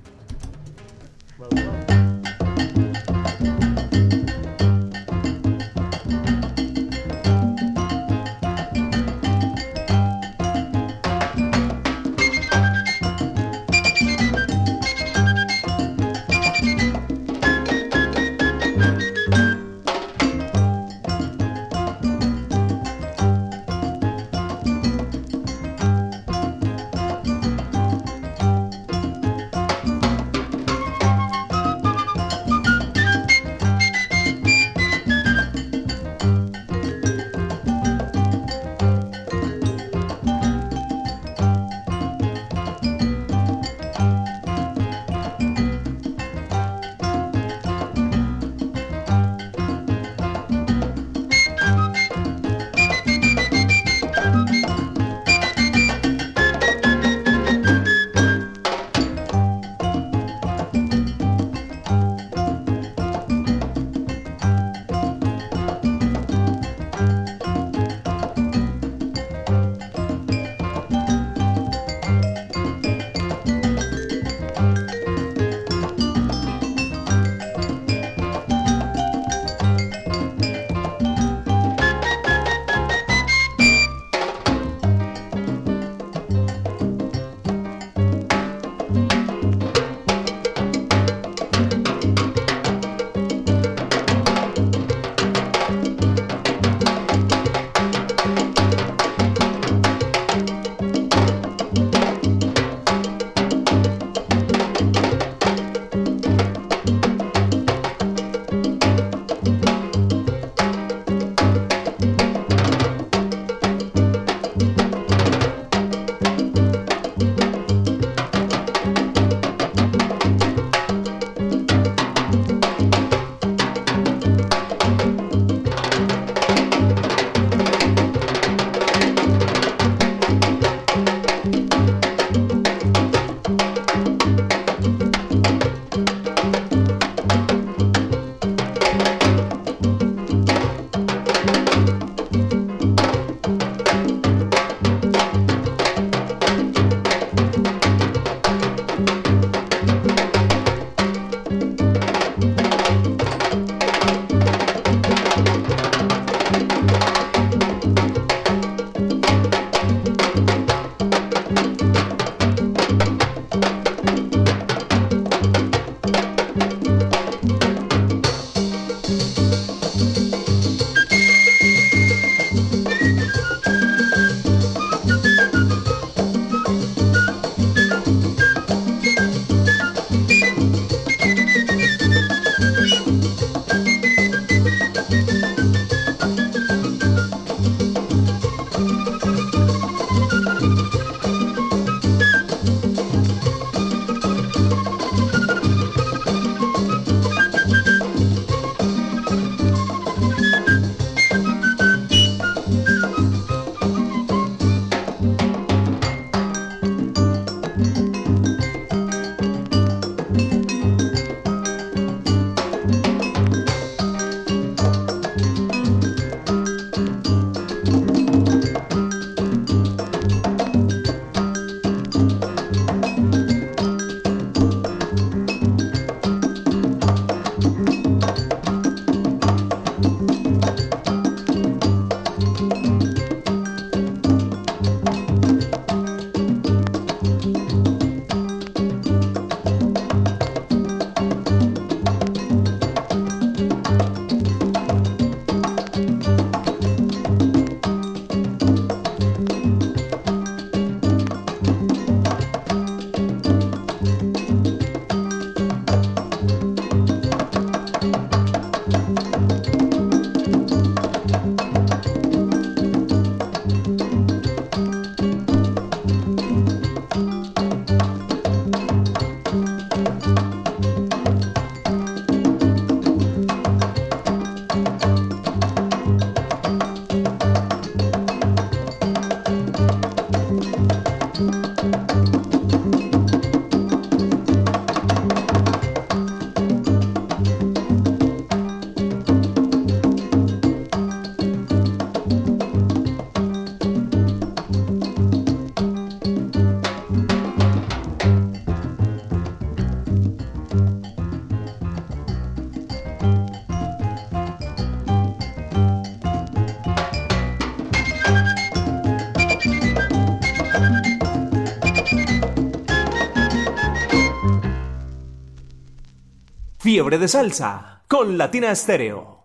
Fiebre de Salsa con Latina Estéreo.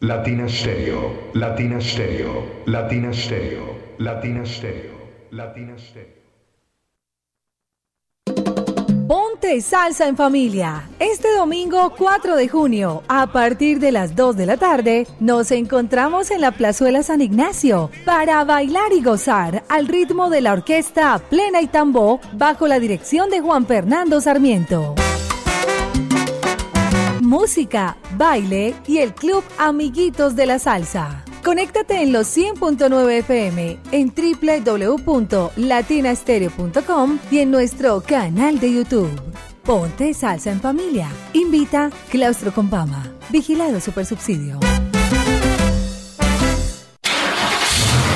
Latina Stereo, Latina Stereo, Latina Stereo, Latina Stereo, Latina Stereo. Ponte salsa en familia. Este domingo 4 de junio, a partir de las 2 de la tarde, nos encontramos en la Plazuela San Ignacio para bailar y gozar al ritmo de la orquesta Plena y Tambó bajo la dirección de Juan Fernando Sarmiento. Música, baile y el club Amiguitos de la Salsa. Conéctate en los 100.9 FM, en www.latinastereo.com y en nuestro canal de YouTube. Ponte salsa en familia. Invita Claustro Compama. Vigilado Supersubsidio.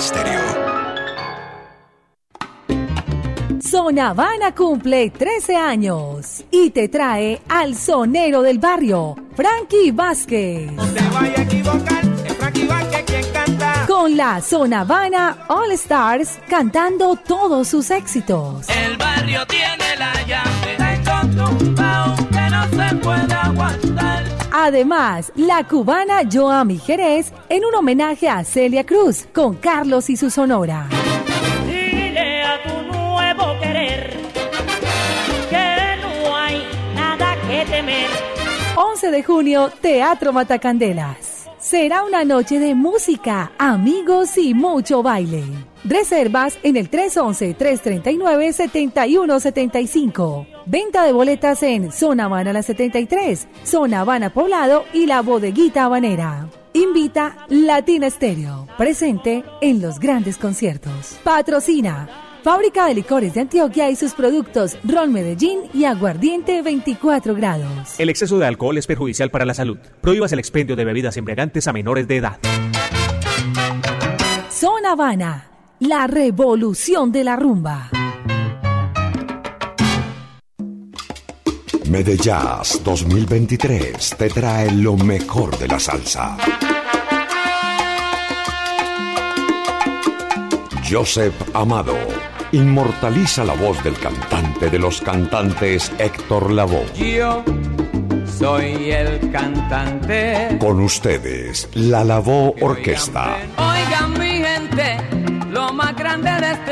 Stereo. Zona Habana cumple 13 años y te trae al sonero del barrio, Frankie Vázquez. Con la Zona Habana All Stars cantando todos sus éxitos. El barrio tiene la llave. Tengo tumbao que no se puede aguantar. Además, la cubana Joami Jerez en un homenaje a Celia Cruz con Carlos y su sonora. Dile a tu nuevo querer que no hay nada que temer. 11 de junio, Teatro Matacandelas. Será una noche de música, amigos y mucho baile. Reservas en el 311-339-7175. Venta de boletas en Zona Habana La 73, Zona Habana Poblado y La Bodeguita Habanera. Invita Latina Stereo, presente en los grandes conciertos. Patrocina Fábrica de Licores de Antioquia y sus productos Ron Medellín y Aguardiente 24 grados. El exceso de alcohol es perjudicial para la salud. Prohíbas el expendio de bebidas embriagantes a menores de edad. Zona Habana, la revolución de la rumba. Medellas 2023 te trae lo mejor de la salsa. Joseph Amado inmortaliza la voz del cantante de los cantantes Héctor Lavoe. Yo soy el cantante. Con ustedes, la Lavoe Orquesta. Oigan mi gente, lo más grande de este.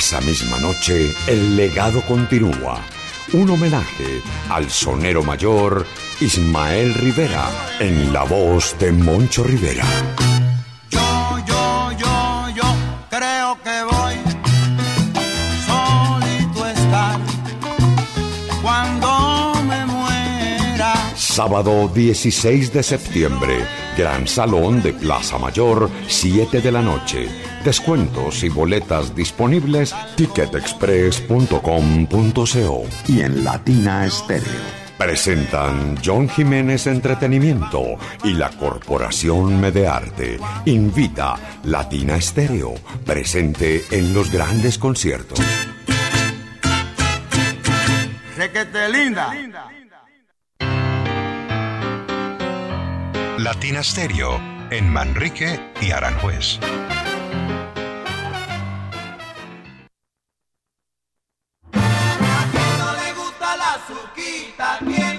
Esa misma noche, el legado continúa. Un homenaje al sonero mayor Ismael Rivera en la voz de Moncho Rivera. Yo, yo, yo, yo creo que voy solito a estar cuando me muera. Sábado 16 de septiembre, Gran Salón de Plaza Mayor, 7 de la noche. Descuentos y boletas disponibles ticketexpress.com.co y en Latina Estéreo. Presentan John Jiménez Entretenimiento y la Corporación Medearte. Invita Latina Estéreo, presente en los grandes conciertos. Requete linda. Latina Stereo en Manrique y Aranjuez.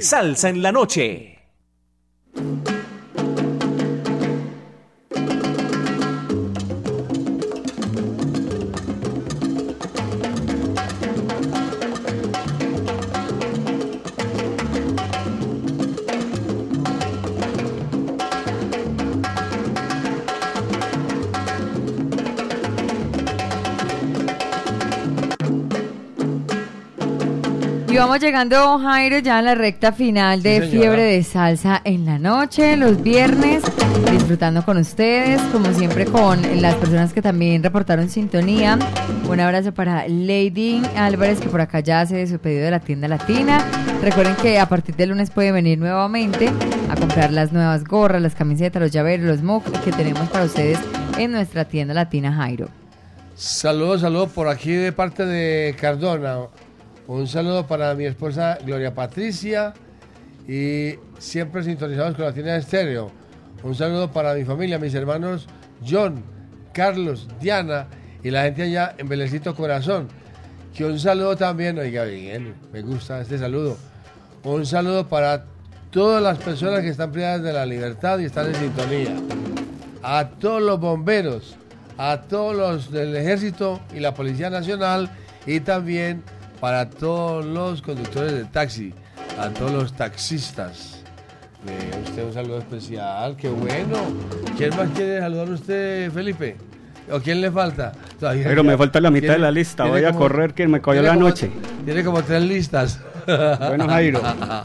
Salsa en la Noche. Llegando, Jairo, ya a la recta final de Sí. Fiebre de Salsa en la noche, los viernes, disfrutando con ustedes, como siempre con las personas que también reportaron sintonía. Un abrazo para Lady Álvarez, que por acá ya hace su pedido de la tienda latina. Recuerden que a partir del lunes puede venir nuevamente a comprar las nuevas gorras, las camisetas, los llaveros, los mugs que tenemos para ustedes en nuestra tienda latina, Jairo. Saludos, saludos por aquí de parte de Cardona. Un saludo para mi esposa Gloria Patricia y siempre sintonizados con la tienda de estéreo. Un saludo para mi familia, mis hermanos John, Carlos, Diana y la gente allá en Belecito Corazón. Que un saludo también, oiga bien, me gusta este saludo. Un saludo para todas las personas que están privadas de la libertad y están en sintonía. A todos los bomberos, a todos los del ejército y la Policía Nacional y también para todos los conductores de taxi, a todos los taxistas. Vea usted un saludo especial, qué bueno. ¿Quién más quiere saludar a usted, Felipe? ¿O quién le falta? Todavía Pero ya- me falta la mitad tiene- de la lista. Voy a correr que me cogió la como- noche. Tiene como tres listas. [LAUGHS] Bueno, Jairo,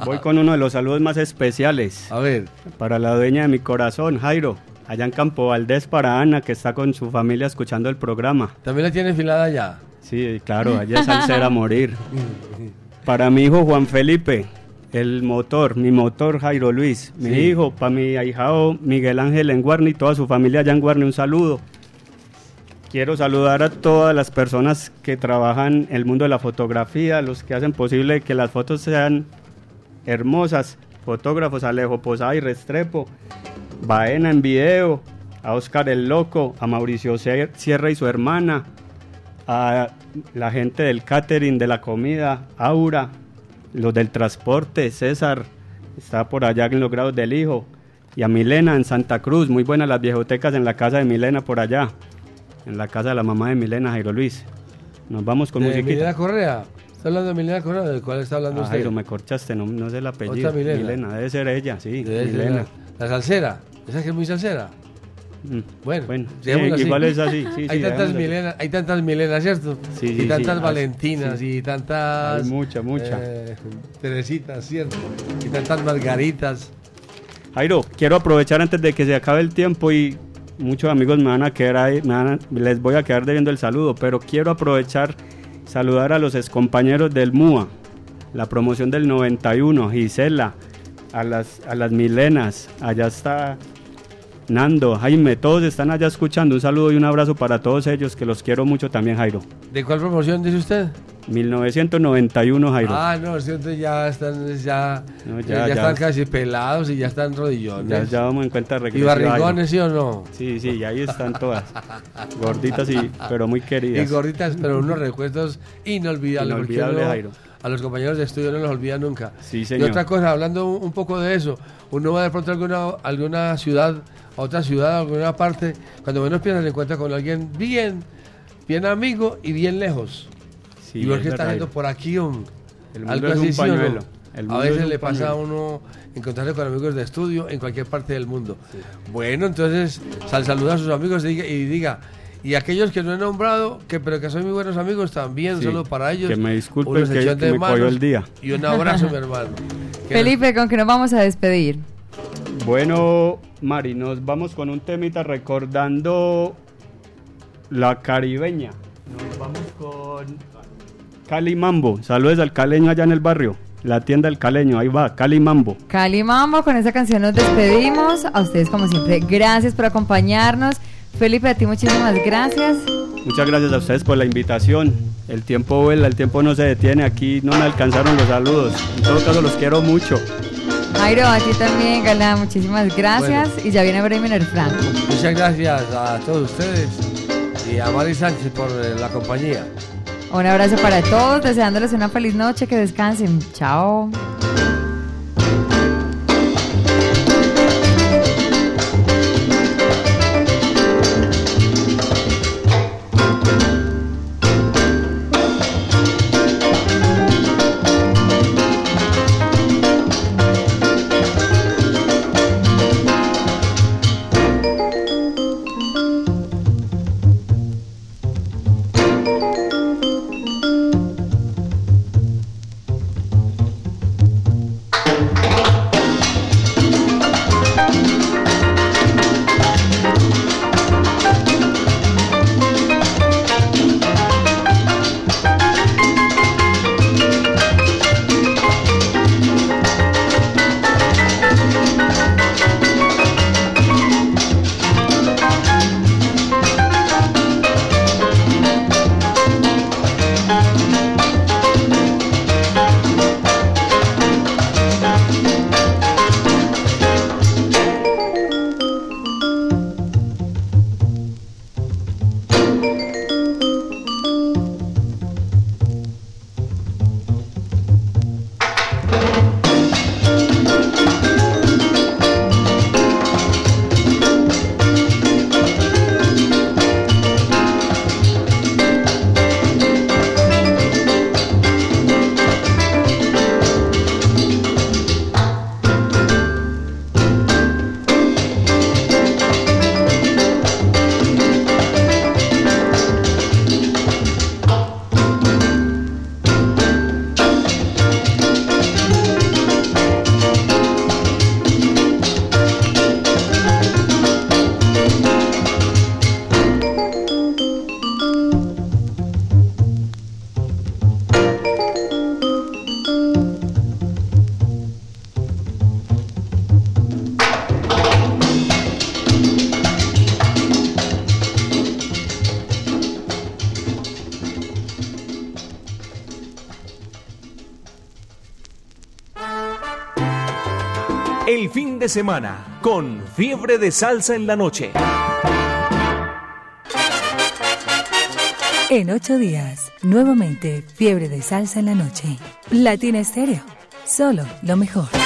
voy con uno de los saludos más especiales. A ver. Para la dueña de mi corazón, Jairo. Allá en Campo Valdés para Ana, que está con su familia escuchando el programa. ¿También la tiene filada ya? Sí, claro, [LAUGHS] allá es salsera a morir. Para mi hijo Juan Felipe, el motor, mi motor Jairo Luis. Mi Sí. hijo, para mi ahijado Miguel Ángel en Guarni, toda su familia allá en Guarni, un saludo. Quiero saludar a todas las personas que trabajan en el mundo de la fotografía, los que hacen posible que las fotos sean hermosas. Fotógrafos Alejo Posada y Restrepo, Baena en video, a Oscar el Loco, a Mauricio Sier- Sierra y su hermana, a la gente del catering, de la comida, Aura, los del transporte, César, está por allá en los grados del hijo, y a Milena en Santa Cruz, muy buenas las viejotecas en la casa de Milena por allá, en la casa de la mamá de Milena, Jairo Luis. Nos vamos con ¿De musiquita. Milena Correa? ¿Está hablando de Milena Correa? ¿De cuál está hablando Ah, usted? Jairo, me corchaste, no, no sé el apellido. Otra Milena. debe ser ella, sí, Debe ser Milena. La, la salsera. ¿Esa que es muy salsera? Mm. Bueno, Bueno, sí, así. igual es así, sí, hay, sí, tantas milenas, hay tantas milenas, ¿cierto? Y tantas valentinas y tantas... Hay mucha, mucha. eh, Teresitas, ¿cierto? Y tantas margaritas. Jairo, quiero aprovechar antes de que se acabe el tiempo y muchos amigos me van a quedar ahí, me van a- les voy a quedar debiendo el saludo, pero quiero aprovechar saludar a los excompañeros del MUA, la promoción del 91, Gisela, a las, a las Milenas, allá está Nando, Jaime, todos están allá escuchando, un saludo y un abrazo para todos ellos, que los quiero mucho también, Jairo. ¿De cuál promoción dice usted? 1991, Jairo. Ah, no, entonces ya están, ya, No, ya, ya, ya ya. están casi pelados y ya están rodillones. Ya, vamos en cuenta ¿Y barrigones, sí o no? Sí, sí, y ahí están todas. Gorditas y pero muy queridas. Y gorditas, pero unos recuerdos inolvidables. porque Inolvidable, uno Jairo. A los compañeros de estudio no los olvida nunca. Sí, Y señor. otra cosa, hablando un un poco de eso, uno va de pronto a alguna, alguna ciudad, a otra ciudad, a alguna parte, cuando menos piensa se encuentra con alguien bien, bien amigo y bien lejos. Sí, Igual es que está Jairo. por aquí, un, El mundo algo es un así, ¿sí o no? pañuelo. El A mundo veces es un le pasa a pañuelo. uno encontrarse con amigos de estudio en cualquier parte del mundo. Bueno, entonces sal, saluda a sus amigos y diga, y diga, y aquellos que no he nombrado, que pero que son muy buenos amigos, también, Sí, solo para ellos. que me disculpen que- que me el día. Y un abrazo, [LAUGHS] mi hermano. Que Felipe, ¿con qué nos vamos a despedir? Bueno, Mari, nos vamos con un temita recordando la caribeña. Nos vamos con Cali Mambo. Saludos al caleño allá en el barrio. La tienda del caleño, ahí va, Cali Mambo. Cali Mambo, con esa canción nos despedimos. A ustedes, como siempre, gracias por acompañarnos. Felipe, a ti muchísimas gracias. Muchas gracias a ustedes por la invitación. El tiempo vuela, el tiempo no se detiene. Aquí no me alcanzaron los saludos. En todo caso, los quiero mucho. Jairo, a ti también, Galán, muchísimas gracias. Y ya viene Bremer Franco. Muchas gracias a todos ustedes y a Mari Sánchez por eh, la compañía. Un abrazo para todos, deseándoles una feliz noche, que descansen. Chao. Semana con fiebre de salsa en la noche. En ocho días, nuevamente, fiebre de salsa en la noche. Latina Estéreo, solo lo mejor.